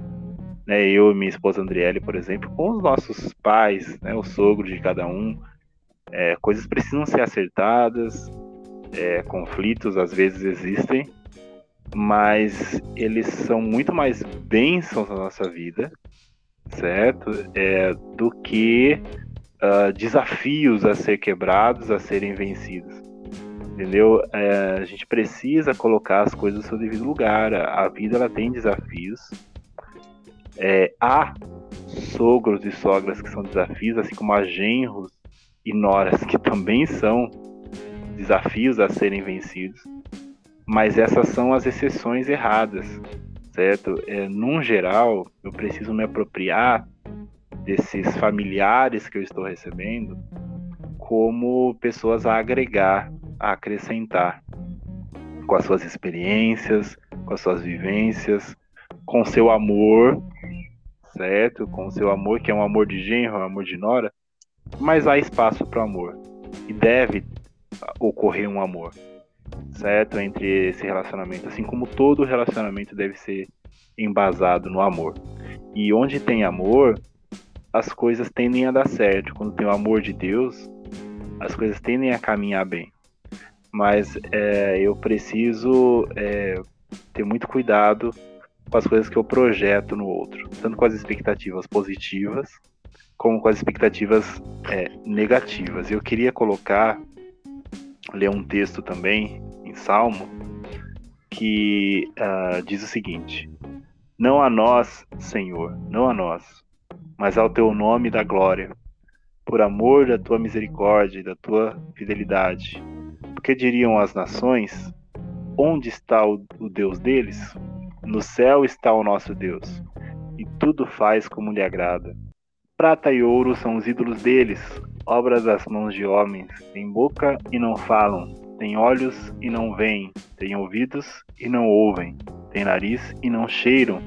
né, eu e minha esposa Andriele, por exemplo, com os nossos pais, né, o sogro de cada um. É, coisas precisam ser acertadas, é, conflitos às vezes existem, mas eles são muito mais bênçãos na nossa vida, certo? É, do que uh, desafios a ser quebrados, a serem vencidos. entendeu? É, a gente precisa colocar as coisas no seu devido lugar. A, a vida ela tem desafios. É, há sogros e sogras que são desafios, assim como há genros e noras que também são desafios a serem vencidos. Mas essas são as exceções erradas, certo? É, num geral, eu preciso me apropriar desses familiares que eu estou recebendo como pessoas a agregar, a acrescentar com as suas experiências, com as suas vivências, com seu amor, certo? Com seu amor, que é um amor de genro, um amor de nora, mas há espaço para o amor e deve ocorrer um amor, certo? Entre esse relacionamento, assim como todo relacionamento deve ser embasado no amor. E onde tem amor, as coisas tendem a dar certo. Quando tem o amor de Deus, as coisas tendem a caminhar bem. Mas é, eu preciso é, ter muito cuidado com as coisas que eu projeto no outro, tanto com as expectativas positivas como com as expectativas é, negativas. Eu queria colocar, ler um texto também em Salmo que uh, diz o seguinte: Não a nós, Senhor, não a nós, mas ao teu nome da glória, por amor da tua misericórdia e da tua fidelidade. Porque diriam as nações: Onde está o, o Deus deles? No céu está o nosso Deus, e tudo faz como lhe agrada. Prata e ouro são os ídolos deles, obras das mãos de homens. Têm boca e não falam, têm olhos e não veem, têm ouvidos e não ouvem, têm nariz e não cheiram.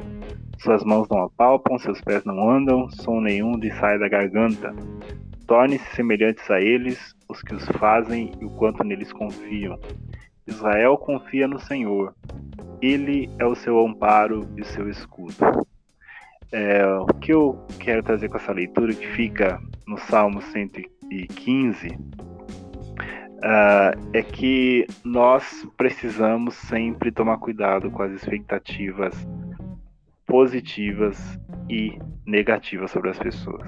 Suas mãos não apalpam, seus pés não andam, som nenhum lhe sai da garganta torne-se semelhantes a eles os que os fazem e o quanto neles confiam. Israel confia no Senhor, ele é o seu amparo e o seu escudo. É, o que eu quero trazer com essa leitura, que fica no Salmo 115, uh, ah, é que nós precisamos sempre tomar cuidado com as expectativas positivas e negativas sobre as pessoas.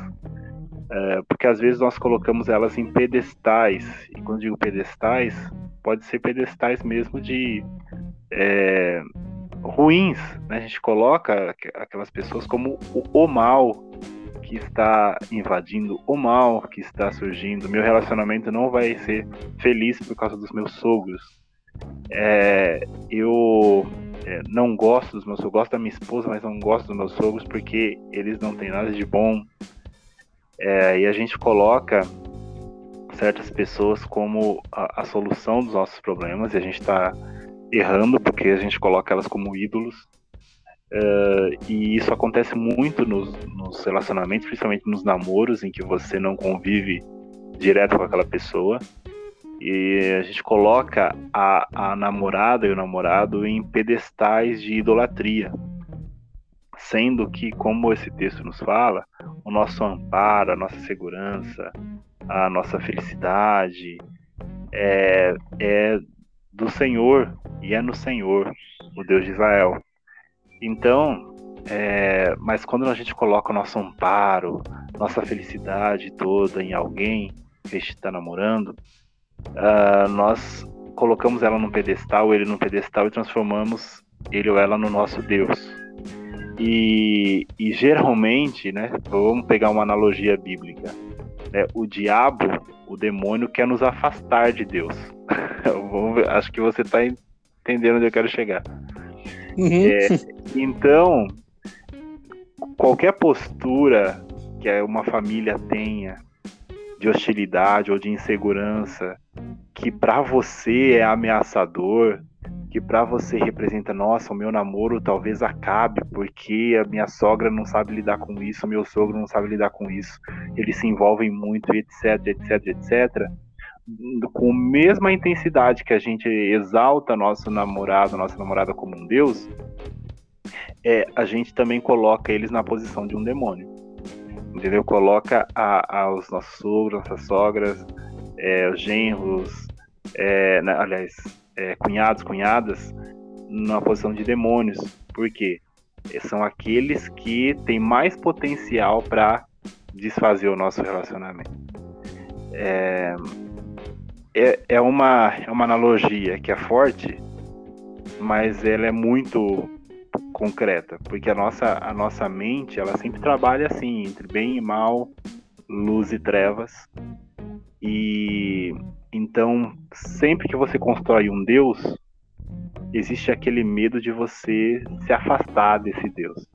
É, porque às vezes nós colocamos elas em pedestais, e quando digo pedestais, pode ser pedestais mesmo de é, ruins. Né? A gente coloca aquelas pessoas como o, o mal que está invadindo, o mal que está surgindo. Meu relacionamento não vai ser feliz por causa dos meus sogros. É, eu é, não gosto dos meus sogros, gosto da minha esposa, mas não gosto dos meus sogros porque eles não têm nada de bom. É, e a gente coloca certas pessoas como a, a, solução dos nossos problemas e a gente está errando porque a gente coloca elas como ídolos. É, e isso acontece muito nos, nos, relacionamentos, principalmente nos namoros, em que você não convive direto com aquela pessoa. E a gente coloca a, a namorada e o namorado em pedestais de idolatria sendo que, como esse texto nos fala, o nosso amparo, a nossa segurança, a nossa felicidade é, é do Senhor e é no Senhor, o Deus de Israel. Então, é, mas quando a gente coloca o nosso amparo, nossa felicidade toda em alguém que está namorando, uh, nós colocamos ela num pedestal, ele num pedestal e transformamos ele ou ela no nosso Deus. E, e geralmente, né, vamos pegar uma analogia bíblica, né, o diabo, o demônio quer nos afastar de Deus. *laughs* Acho que você está entendendo onde eu quero chegar. Uhum. É, então, qualquer postura que uma família tenha de hostilidade ou de insegurança que para você é ameaçador, que para você representa, nossa, o meu namoro talvez acabe porque a minha sogra não sabe lidar com isso, o meu sogro não sabe lidar com isso, eles se envolvem muito, etc, etc, etc. Com a mesma intensidade que a gente exalta nosso namorado, nossa namorada como um deus, é, a gente também coloca eles na posição de um demônio. Entendeu? Coloca a, a, os nossos sogros, nossas sogras, é, os genros, é, né, aliás, é, cunhados, cunhadas, numa posição de demônios. Por quê? São aqueles que têm mais potencial para desfazer o nosso relacionamento. É... é, é, uma, é uma analogia que é forte, mas ela é muito concreta, porque a nossa, a nossa mente ela sempre trabalha assim, entre bem e mal, luz e trevas. E então, sempre que você constrói um Deus, existe aquele medo de você se afastar desse Deus.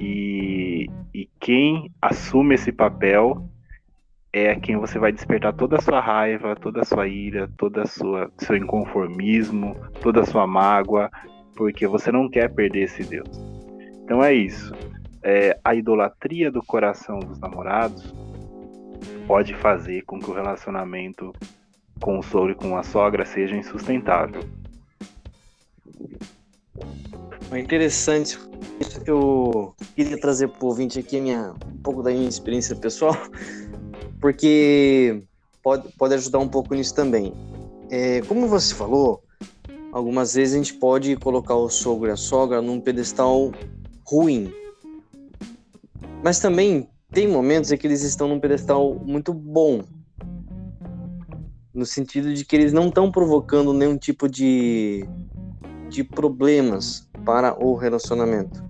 E, e quem assume esse papel é quem você vai despertar toda a sua raiva, toda a sua ira, toda a sua seu inconformismo, toda a sua mágoa, porque você não quer perder esse Deus. Então é isso. É, a idolatria do coração dos namorados pode fazer com que o relacionamento com o sogro e com a sogra seja insustentável. É interessante. Eu queria trazer para o ouvinte aqui minha, um pouco da minha experiência pessoal, *laughs* porque pode, pode ajudar um pouco nisso também. É, como você falou, algumas vezes a gente pode colocar o sogro e a sogra num pedestal ruim. Mas também tem momentos em que eles estão num pedestal muito bom. No sentido de que eles não estão provocando nenhum tipo de, de problemas para o relacionamento.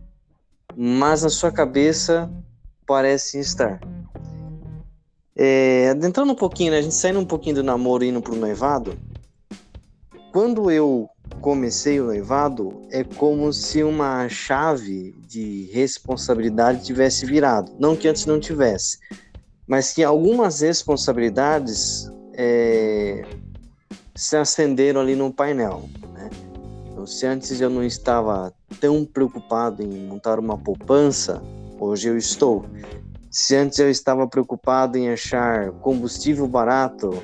Mas na sua cabeça parece estar. É, adentrando um pouquinho, né, a gente saindo um pouquinho do namoro e indo pro noivado, quando eu comecei o noivado, é como se uma chave de responsabilidade tivesse virado. Não que antes não tivesse, mas que algumas responsabilidades é, se acenderam ali no painel. Né? Então, se antes eu não estava tão preocupado em montar uma poupança, hoje eu estou. Se antes eu estava preocupado em achar combustível barato,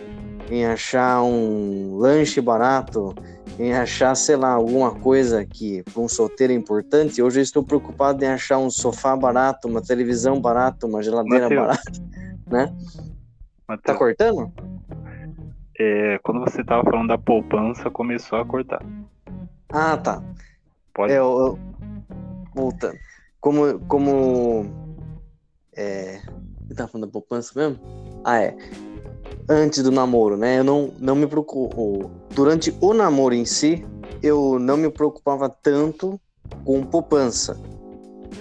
em achar um lanche barato, em achar, sei lá, alguma coisa que para um solteiro é importante. Hoje eu estou preocupado em achar um sofá barato, uma televisão barata, uma geladeira Mateus. barata, né? Mateus. Tá cortando? É, quando você estava falando da poupança, começou a cortar. Ah, tá. Pode. É, eu, eu, voltando. Como, como é, você tava falando da poupança mesmo? Ah, é antes do namoro, né? Eu não, não me preocupo. Durante o namoro em si, eu não me preocupava tanto com poupança.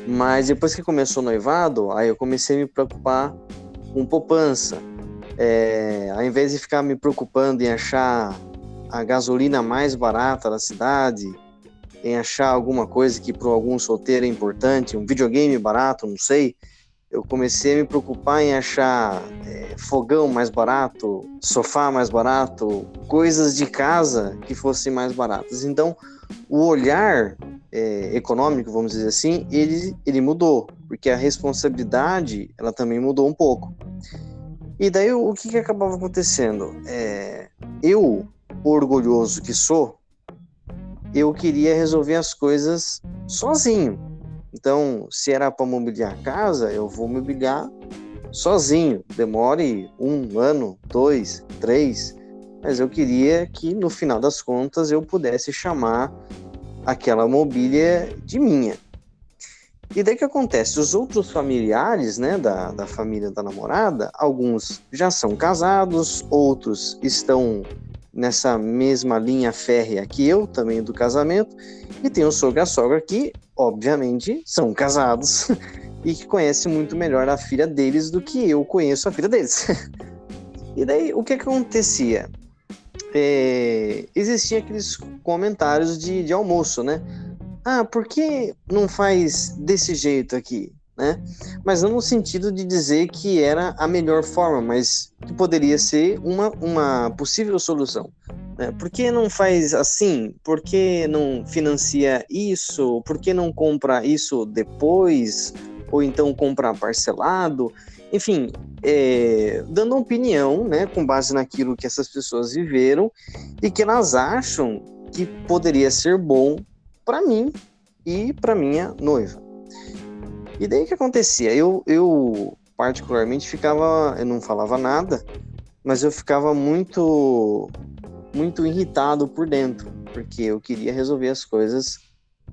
Mas depois que começou o noivado, aí eu comecei a me preocupar com poupança. É, ao invés de ficar me preocupando em achar a gasolina mais barata da cidade, em achar alguma coisa que para algum solteiro é importante, um videogame barato, não sei, eu comecei a me preocupar em achar é, fogão mais barato, sofá mais barato, coisas de casa que fossem mais baratas. Então, o olhar é, econômico, vamos dizer assim, ele, ele mudou, porque a responsabilidade ela também mudou um pouco. E daí o que, que acabava acontecendo? É, eu, orgulhoso que sou, eu queria resolver as coisas sozinho. Então, se era para mobiliar a casa, eu vou mobiliar sozinho. Demore um ano, dois, três, mas eu queria que no final das contas eu pudesse chamar aquela mobília de minha. E daí que acontece? Os outros familiares, né, da, da família da namorada, alguns já são casados, outros estão nessa mesma linha férrea que eu, também do casamento, e tem o sogro e a sogra que obviamente, são casados *laughs* e que conhecem muito melhor a filha deles do que eu conheço a filha deles. *laughs* e daí, o que, acontecia? É, existiam aqueles comentários de, de almoço, né? Ah, por que não faz desse jeito aqui? Né? Mas não no sentido de dizer que era a melhor forma, mas que poderia ser uma, uma possível solução. Né? Por que não faz assim? Por que não financia isso? Por que não compra isso depois? Ou então compra parcelado? Enfim, é, dando opinião, né, com base naquilo que essas pessoas viveram e que elas acham que poderia ser bom para mim e para minha noiva. E daí o que acontecia? Eu, eu particularmente ficava, eu não falava nada, mas eu ficava muito muito irritado por dentro, porque eu queria resolver as coisas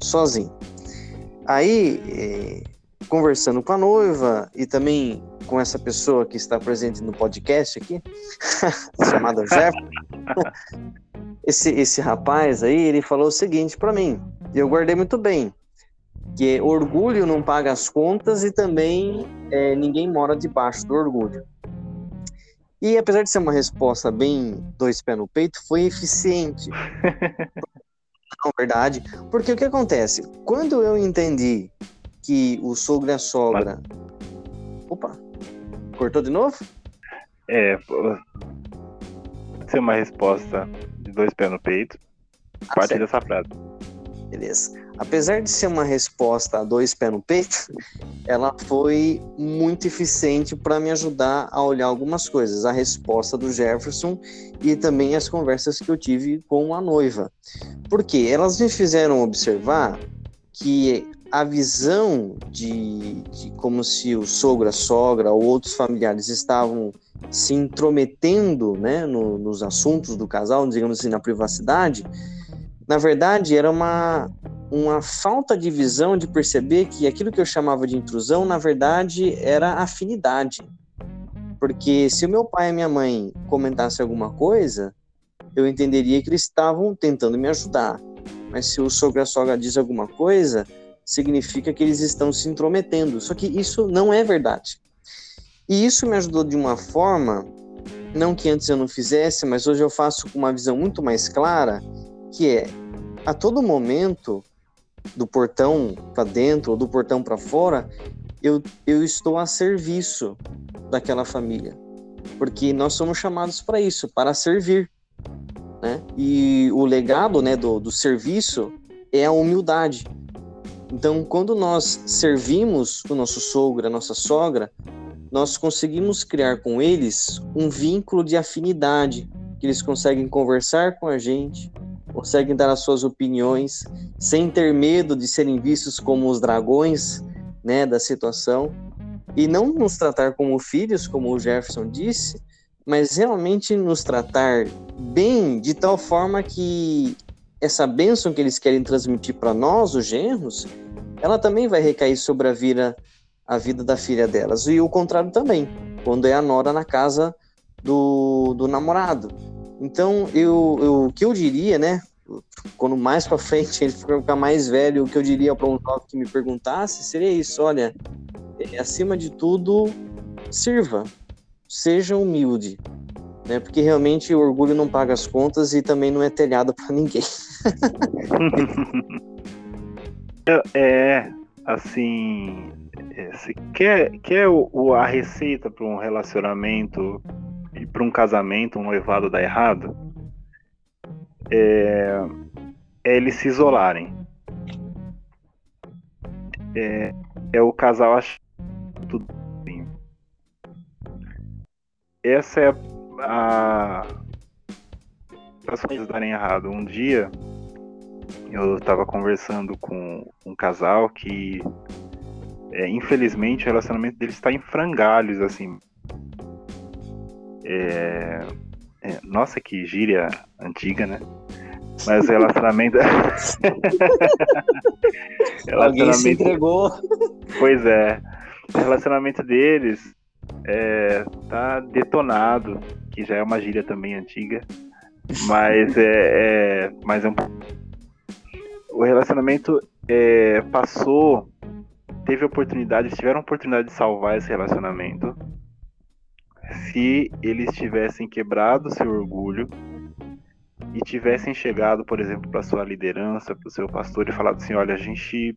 sozinho. Aí, é, conversando com a noiva e também com essa pessoa que está presente no podcast aqui, *laughs* chamado Jeff. *laughs* esse, esse rapaz aí, ele falou o seguinte para mim, e eu guardei muito bem, que orgulho não paga as contas e também é, ninguém mora debaixo do orgulho. E apesar de ser uma resposta bem dois pés no peito, foi eficiente. *laughs* Não, verdade. Porque o que acontece? Quando eu entendi que o sogro e a sogra. Opa! Cortou de novo? É. Ser uma resposta de dois pés no peito. Ah, parte dessa frase. Beleza. Apesar de ser uma resposta a dois pés no peito, ela foi muito eficiente para me ajudar a olhar algumas coisas. A resposta do Jefferson e também as conversas que eu tive com a noiva. Porque elas me fizeram observar que a visão de, de como se o sogro, a sogra ou outros familiares estavam se intrometendo né, no, nos assuntos do casal, digamos assim, na privacidade, na verdade era uma, uma falta de visão de perceber que aquilo que eu chamava de intrusão, na verdade, era afinidade. Porque se o meu pai e minha mãe comentassem alguma coisa, eu entenderia que eles estavam tentando me ajudar. Mas se o sogro e a sogra diz alguma coisa, significa que eles estão se intrometendo. Só que isso não é verdade. E isso me ajudou de uma forma, não que antes eu não fizesse, mas hoje eu faço com uma visão muito mais clara, que é a todo momento do portão para dentro ou do portão para fora, eu, eu estou a serviço daquela família. Porque nós somos chamados para isso, para servir. Né? E o legado né, do, do serviço é a humildade. Então, quando nós servimos o nosso sogro, a nossa sogra, nós conseguimos criar com eles um vínculo de afinidade, que eles conseguem conversar com a gente, conseguem dar as suas opiniões, sem ter medo de serem vistos como os dragões né, da situação, e não nos tratar como filhos, como o Jefferson disse, mas realmente nos tratar bem, de tal forma que essa bênção que eles querem transmitir para nós, os genros, ela também vai recair sobre a vida, a vida da filha delas. E o contrário também, quando é a nora na casa do, do namorado. Então, eu, eu, o que eu diria, né? Quando mais para frente ele ficar mais velho, o que eu diria para um jovem que me perguntasse seria isso: olha, é, acima de tudo, sirva, seja humilde, né? Porque realmente o orgulho não paga as contas e também não é telhado para ninguém. *laughs* É, é, assim, é, se quer, quer o, a receita para um relacionamento e para um casamento, um noivado dar errado, é, é eles se isolarem. É, é o casal achar tudo assim. Essa é a. As coisas darem errado. Um dia eu estava conversando com um casal que, é, infelizmente, o relacionamento deles está em frangalhos, assim. É, é, nossa, que gíria antiga, né? Mas o relacionamento. relacionamento... *laughs* Alguém se entregou. Pois é. O relacionamento deles é, tá detonado, que já é uma gíria também antiga. Mas é, é mas é um o relacionamento é, passou, teve oportunidade, tiveram oportunidade de salvar esse relacionamento se eles tivessem quebrado seu orgulho e tivessem chegado, por exemplo, para sua liderança, para o seu pastor e falado assim: olha, a gente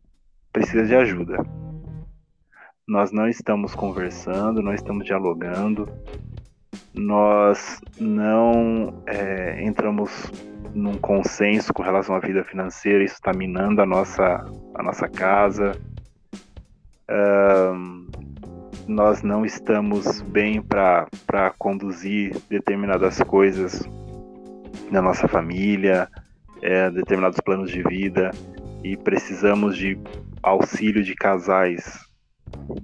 precisa de ajuda. Nós não estamos conversando, não estamos dialogando, nós não é, entramos num consenso com relação à vida financeira, isso está minando a nossa, a nossa casa. Um, nós não estamos bem para conduzir determinadas coisas na nossa família, é, determinados planos de vida e precisamos de auxílio de casais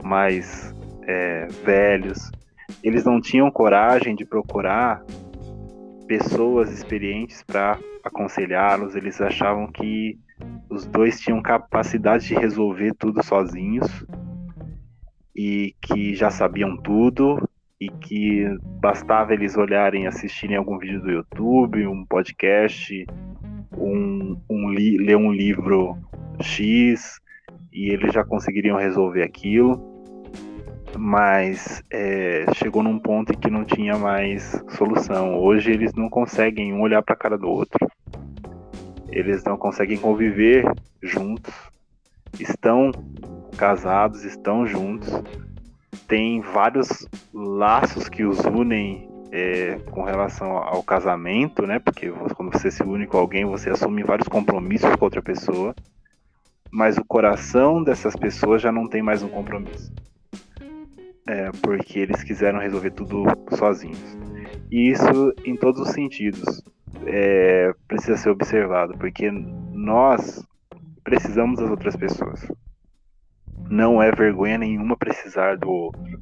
mais é, velhos. Eles não tinham coragem de procurar pessoas experientes para aconselhá-los, eles achavam que os dois tinham capacidade de resolver tudo sozinhos e que já sabiam tudo e que bastava eles olharem, assistirem algum vídeo do YouTube, um podcast, um, um ler um livro X e eles já conseguiriam resolver aquilo. Mas é, chegou num ponto em que não tinha mais solução. Hoje eles não conseguem um olhar para a cara do outro. Eles não conseguem conviver juntos. Estão casados, estão juntos. Tem vários laços que os unem é, com relação ao casamento, né? Porque quando você se une com alguém, você assume vários compromissos com outra pessoa mas o coração dessas pessoas já não tem mais um compromisso. É, porque eles quiseram resolver tudo sozinhos. E isso em todos os sentidos é, precisa ser observado, porque nós precisamos das outras pessoas. Não é vergonha nenhuma precisar do outro.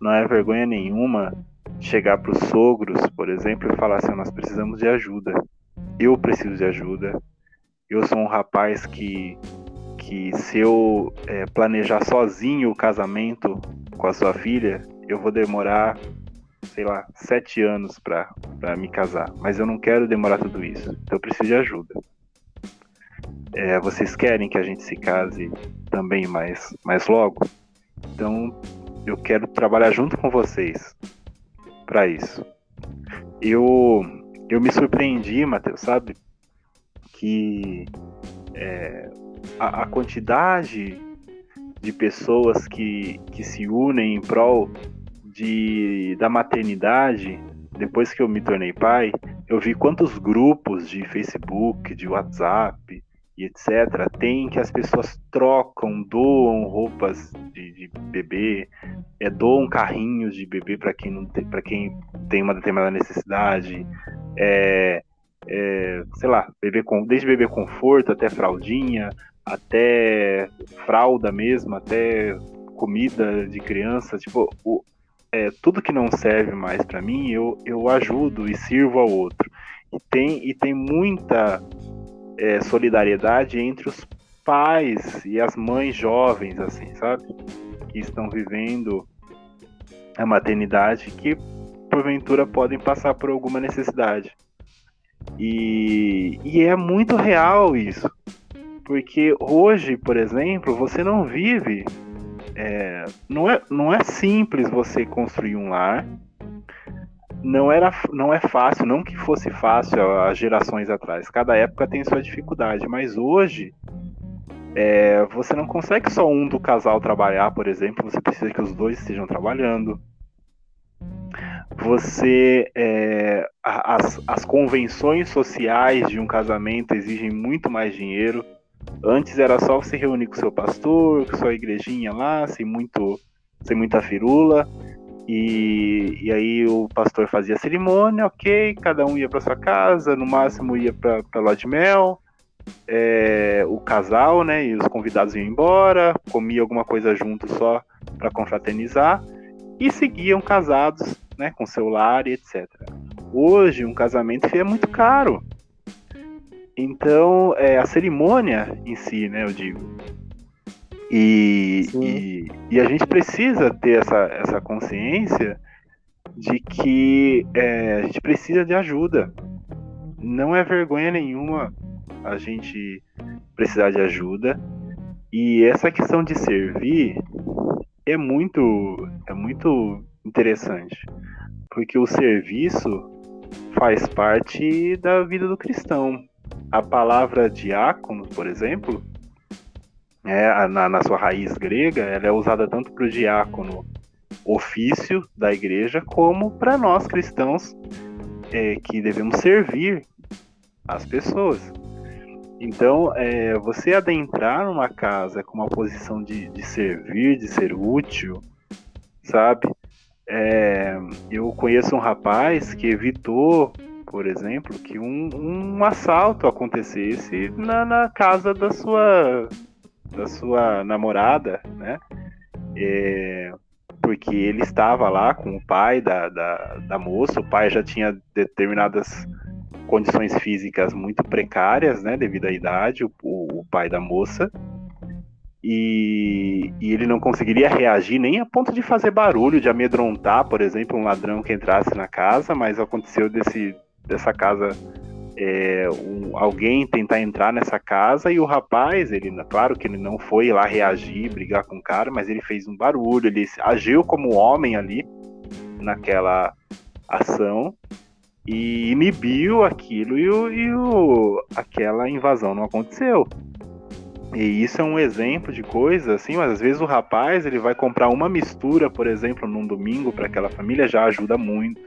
Não é vergonha nenhuma chegar para os sogros, por exemplo, e falar assim: nós precisamos de ajuda. Eu preciso de ajuda eu sou um rapaz que, que se eu é, planejar sozinho o casamento com a sua filha, eu vou demorar, sei lá, sete anos para me casar. Mas eu não quero demorar tudo isso. Então eu preciso de ajuda. É, vocês querem que a gente se case também mais, mais logo? Então eu quero trabalhar junto com vocês para isso. Eu, eu me surpreendi, Matheus, sabe? que é, a, a, quantidade de pessoas que, que se unem em prol de, da maternidade, depois que eu me tornei pai, eu vi quantos grupos de Facebook, de WhatsApp e etc. tem que as pessoas trocam, doam roupas de, de bebê, é, doam carrinhos de bebê para quem, tem, quem tem uma determinada necessidade. É, é, sei lá, bebê com, desde bebê conforto até fraldinha, até fralda mesmo, até comida de criança, tipo, o, é, tudo que não serve mais para mim, eu, eu ajudo e sirvo ao outro. E tem, e tem muita é, solidariedade entre os pais e as mães jovens, assim, sabe? Que estão vivendo a maternidade, que porventura podem passar por alguma necessidade. E, e é muito real isso. Porque hoje, por exemplo, você não vive. É, não, é, não é simples você construir um lar. Não, era, não é fácil, não que fosse fácil há gerações atrás. Cada época tem sua dificuldade, mas hoje é, você não consegue só um do casal trabalhar, por exemplo, você precisa que os dois estejam trabalhando você é, as, as convenções sociais de um casamento exigem muito mais dinheiro. Antes era só você reunir com seu pastor, com sua igrejinha lá, sem muito, sem muita firula. E, e aí o pastor fazia a cerimônia, ok, cada um ia para sua casa, no máximo ia para lua de mel. É, o casal, né, e os convidados iam embora, comia alguma coisa junto só para confraternizar e seguiam casados né, com celular e etc. Hoje, um casamento é muito caro. Então, é, a cerimônia em si, né, eu digo. E, e, e, a gente precisa ter essa, essa consciência de que é, a gente precisa de ajuda. Não é vergonha nenhuma a gente precisar de ajuda. E essa questão de servir é muito, é muito interessante, porque o serviço faz parte da vida do cristão. A palavra diácono, por exemplo, é, na, na sua raiz grega, ela é usada tanto para o diácono ofício da igreja, como para nós cristãos é, que devemos servir as pessoas. Então, é, você adentrar numa casa com uma posição de, de servir, de ser útil, sabe? É, eu conheço um rapaz que evitou, por exemplo, que um, um assalto acontecesse na, na, casa da sua, da sua namorada, né? É, porque ele estava lá com o pai da, da, da moça, o pai já tinha determinadas condições físicas muito precárias, né, devido à idade, o, o pai da moça, e, e, ele não conseguiria reagir nem a ponto de fazer barulho, de amedrontar, por exemplo, um ladrão que entrasse na casa, mas aconteceu desse, dessa casa é, um, alguém tentar entrar nessa casa e o rapaz, ele, claro que ele não foi lá reagir, brigar com o cara, mas ele fez um barulho, ele agiu como homem ali naquela ação e inibiu aquilo e, o, e o, aquela invasão não aconteceu. E isso é um exemplo de coisa, assim, mas às vezes o rapaz ele vai comprar uma mistura, por exemplo, num domingo para aquela família já ajuda muito,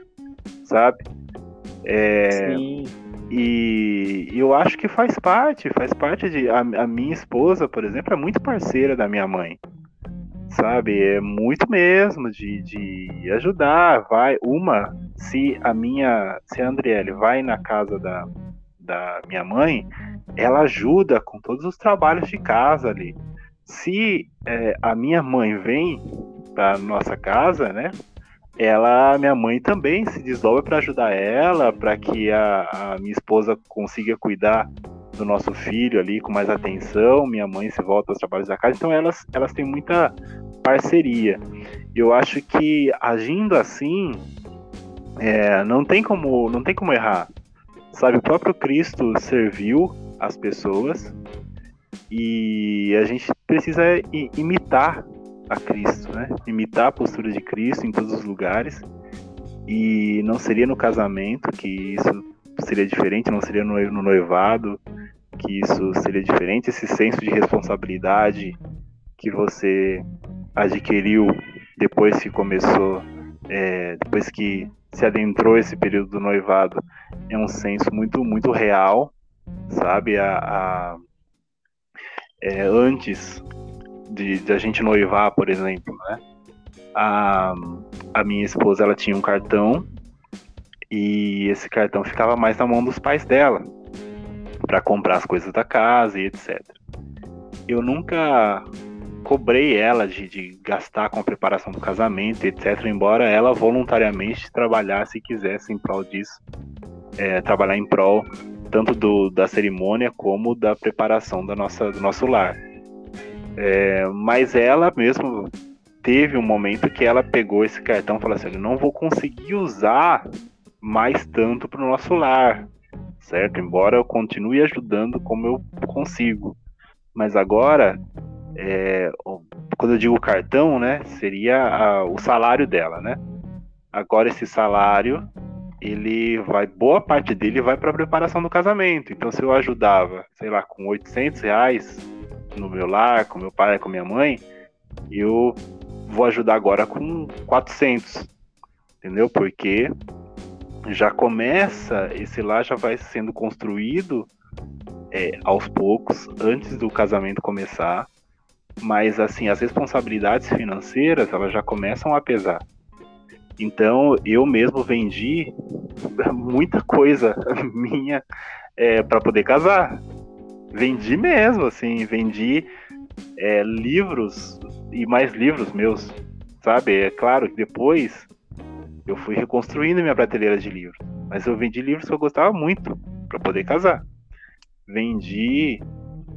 sabe? É, Sim. E eu acho que faz parte, faz parte de. A, a, minha esposa, por exemplo, é muito parceira da minha mãe. Sabe? É muito mesmo de, de ajudar. Vai. Uma, se a minha. Se a Andriele vai na casa da, da minha mãe, ela ajuda com todos os trabalhos de casa ali. Se é, a minha mãe vem para nossa casa, né? Ela, minha mãe também se desdobra para ajudar ela, para que a, a, minha esposa consiga cuidar do nosso filho ali com mais atenção, minha mãe se volta aos trabalhos da casa, então elas, elas têm muita parceria. Eu acho que agindo assim, é, não tem como não tem como errar. Sabe, o próprio Cristo serviu as pessoas e a gente precisa imitar a Cristo, né? Imitar a postura de Cristo em todos os e não seria no casamento que isso seria diferente, não seria no noivado que isso seria diferente, esse senso de responsabilidade que você adquiriu depois que começou, é, depois que se adentrou esse período do noivado, é um senso muito, muito real, sabe? A, a é, antes de, de, a gente noivar, por exemplo, né? A, a minha esposa ela tinha um cartão e esse cartão ficava mais na mão dos pais dela para comprar as coisas da casa e etc. Eu nunca cobrei ela de, de, gastar com a preparação do casamento, etc. Embora ela voluntariamente trabalhasse e quisesse em prol disso, é, trabalhar em prol tanto do, da cerimônia como da preparação da nossa, do nosso lar. É, mas ela mesmo teve um momento que ela pegou esse cartão e falou assim: eu não vou conseguir usar mais tanto para o nosso lar, certo? Embora eu continue ajudando como eu consigo. Mas agora, é, quando eu digo cartão, né, seria a, o salário dela, né? Agora esse salário, ele vai, boa parte dele vai para a preparação do casamento. Então se eu ajudava, sei lá, com 800 reais no meu lar, com meu pai, com minha mãe, eu vou ajudar agora com 400, entendeu? Porque já começa, esse lá já vai sendo construído é, aos poucos, antes do casamento começar, mas assim, as responsabilidades financeiras, elas já começam a pesar. Então, eu mesmo vendi *laughs* muita coisa *laughs* minha é, para poder casar. Vendi mesmo, assim, vendi é, livros e mais livros meus, sabe? É claro que depois eu fui reconstruindo minha prateleira de livros, mas eu vendi livros que eu gostava muito para poder casar. Vendi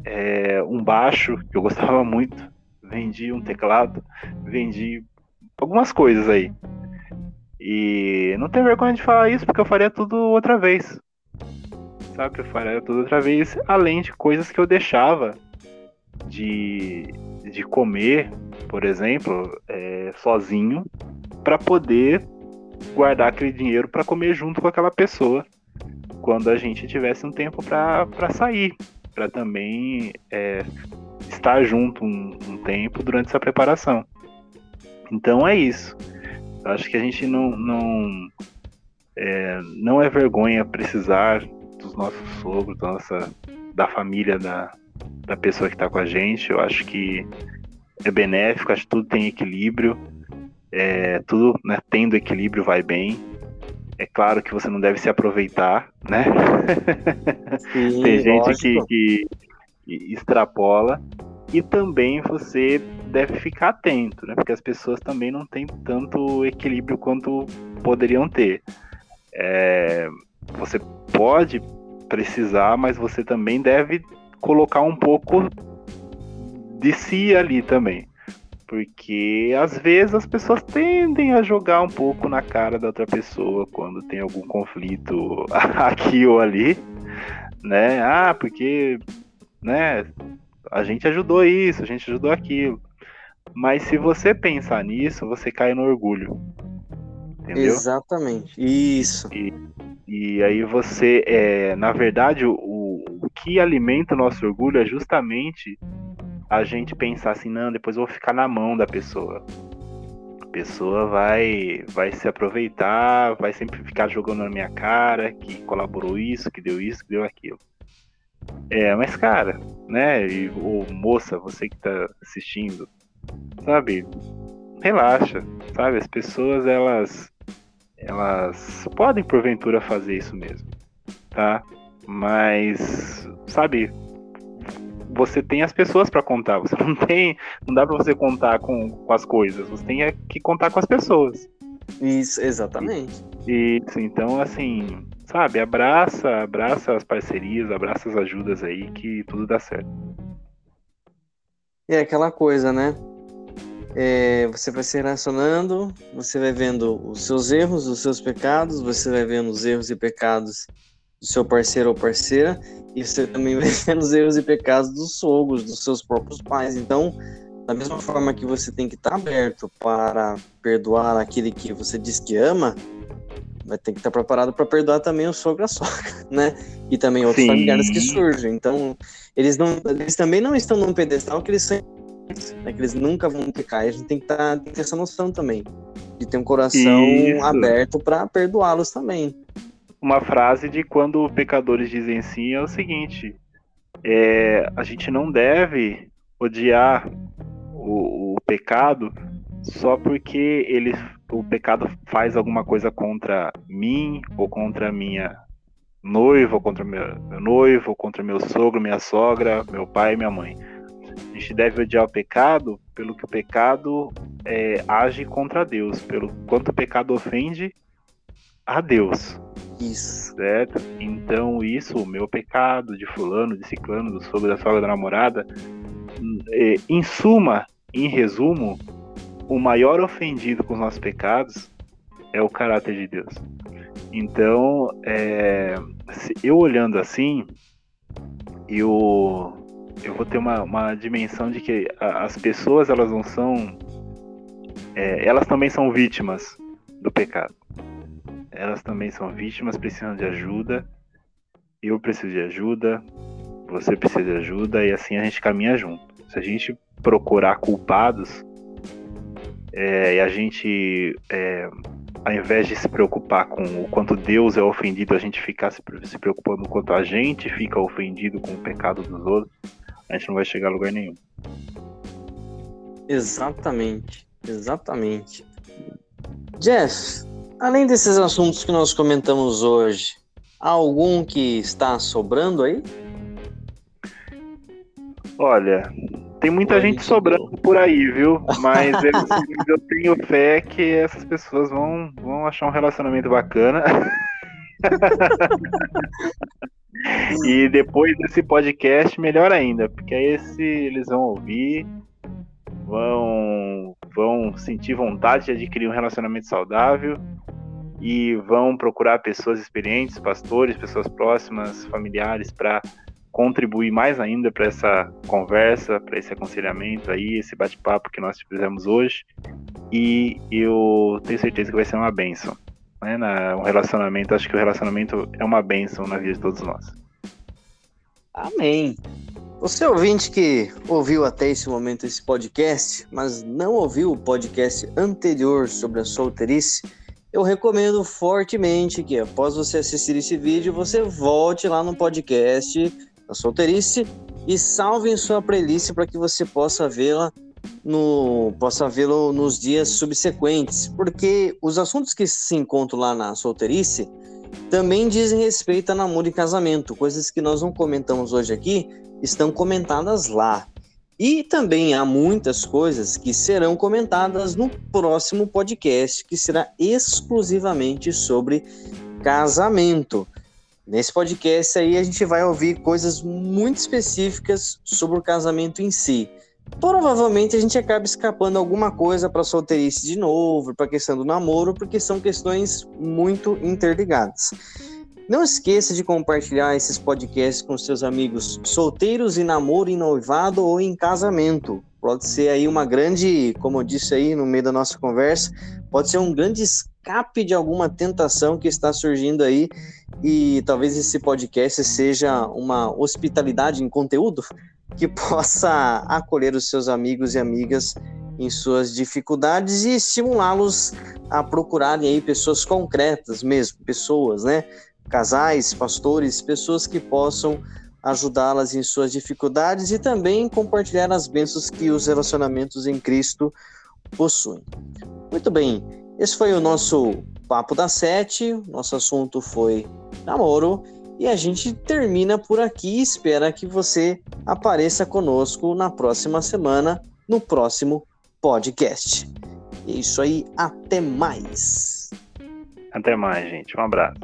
é, um baixo que eu gostava muito, vendi um teclado, vendi algumas coisas aí. E não tenho vergonha de falar isso porque eu faria tudo outra vez. Eu faria tudo outra vez, além de coisas que eu deixava de, de comer, por exemplo, é, sozinho, para poder guardar aquele dinheiro para comer junto com aquela pessoa quando a gente tivesse um tempo para sair, para também é, estar junto um, um, tempo durante essa preparação. Então é isso. Eu acho que a gente não não é, não é vergonha precisar dos nossos sogros, da nossa da família da, da pessoa que está com a gente. Eu acho que é benéfico, acho que tudo tem equilíbrio. É, tudo né, tendo equilíbrio vai bem. É claro que você não deve se aproveitar, né? Sim, *laughs* tem gente que, que, extrapola. E também você deve ficar atento, né? Porque as pessoas também não têm tanto equilíbrio quanto poderiam ter. É, você pode precisar, mas você também deve colocar um pouco de si ali também. Porque às vezes as pessoas tendem a jogar um pouco na cara da outra pessoa quando tem algum conflito *laughs* aqui ou ali, né? Ah, porque, né, a gente ajudou isso, a gente ajudou aquilo. Mas se você pensar nisso, você cai no orgulho. Entendeu? Exatamente. Isso. E, e aí você, é, na verdade, o, o que alimenta o nosso orgulho é justamente a gente pensar assim, não, depois eu vou ficar na mão da pessoa. A pessoa vai, vai se aproveitar, vai sempre ficar jogando na minha cara que colaborou isso, que deu isso, que deu aquilo. É, mas cara, né, e, ou moça, você que tá assistindo, sabe, relaxa, sabe, as pessoas elas elas podem porventura fazer isso mesmo, tá? Mas, sabe, você tem as pessoas para contar. Você não tem, não dá para você contar com, com as coisas. Você tem é que contar com as pessoas. Isso, exatamente. Isso, então assim, sabe, abraça, abraça as parcerias, abraça as ajudas aí que tudo dá certo. É aquela coisa, né? É, você vai se relacionando, você vai vendo os seus erros, os seus pecados, você vai vendo os erros e pecados do seu parceiro ou parceira, e você também *laughs* vai vendo os erros e pecados dos sogros, dos seus próprios pais. Então, da mesma forma que você tem que estar aberto para perdoar aquele que você diz que ama, vai ter que estar preparado para perdoar também o sogro e a sogra, *laughs* né? E também outros Sim. familiares que surgem. Então, eles, não, eles também não estão num pedestal que eles são né, que eles nunca vão pecar. A gente tem que, tá, tem que ter essa noção também, de ter um coração Isso. aberto para perdoá-los também uma frase de quando pecadores dizem sim é o seguinte: é, a gente não deve odiar o, o, pecado só porque ele, o pecado faz alguma coisa contra mim ou contra minha noiva, ou contra meu, meu noivo, ou contra meu sogro, minha sogra, meu pai e minha mãe. A gente deve odiar o pecado pelo que o pecado é, age contra Deus, pelo quanto o pecado ofende a Deus. Isso. Certo? Então, isso, o meu pecado de fulano, de ciclano, do sogro, da sogra, da namorada, é, em suma, em resumo, o maior ofendido com os nossos pecados é o caráter de Deus. Então, é, eu olhando assim, eu, eu vou ter uma, uma dimensão de que as pessoas elas não são, é, elas também são vítimas do pecado elas também são vítimas, precisam de ajuda. Eu preciso de ajuda, você precisa de ajuda e assim a gente caminha junto. Se a gente procurar culpados é, e a gente, é, ao invés de se preocupar com o quanto Deus é ofendido, a gente ficar se, se preocupando quanto a gente fica ofendido com o pecado dos outros, a gente não vai chegar a lugar nenhum. Exatamente, exatamente. Jeff, Além desses assuntos que nós comentamos hoje, há algum que está sobrando aí? Olha, tem muita gente sobrando por aí, viu? *laughs* Mas eu, eu, tenho fé que essas pessoas vão, vão achar um relacionamento bacana. *laughs* e depois desse podcast, melhor ainda, porque aí esse, eles vão ouvir, vão, vão sentir vontade de adquirir um relacionamento saudável e vão procurar pessoas experientes, pastores, pessoas próximas, familiares, para contribuir mais ainda para essa conversa, para esse aconselhamento aí, esse bate-papo que nós fizemos hoje. E eu tenho certeza que vai ser uma bênção. Né? Na, um relacionamento, acho que o relacionamento é uma bênção na vida de todos nós. Amém. Você ouvinte que ouviu até esse momento esse podcast, mas não ouviu o podcast anterior sobre a solteirice, eu recomendo fortemente que após você assistir esse vídeo, você volte lá no podcast da solteirice e salve em sua playlist para que você possa vê-la no possa vê-lo nos dias subsequentes, porque os assuntos que se encontram lá na solteirice também dizem respeito a namoro e casamento, coisas que nós não comentamos hoje aqui, estão comentadas lá. E também há muitas coisas que serão comentadas no próximo podcast, que será exclusivamente sobre casamento. Nesse podcast aí a gente vai ouvir coisas muito específicas sobre o casamento em si. provavelmente a gente acaba escapando alguma coisa para solteirice de novo, para a questão do namoro, porque são questões muito interligadas. Não esqueça de compartilhar esses podcasts com seus amigos solteiros em namoro, em noivado ou em casamento. Pode ser aí uma grande, como eu disse aí no meio da nossa conversa, pode ser um grande escape de alguma tentação que está surgindo aí e talvez esse podcast seja uma hospitalidade em conteúdo que *laughs* possa acolher os seus amigos e amigas em suas dificuldades e estimulá-los a procurarem aí pessoas concretas mesmo, pessoas, né? Casais, pastores, pessoas que possam ajudá-las em suas dificuldades e também compartilhar as bênçãos que os relacionamentos em Cristo possuem. Muito bem, esse foi o nosso Papo da Sete. Nosso assunto foi namoro. E a gente termina por aqui e espera que você apareça conosco na próxima semana, no próximo podcast. É isso aí, até mais. Até mais, gente. Um abraço.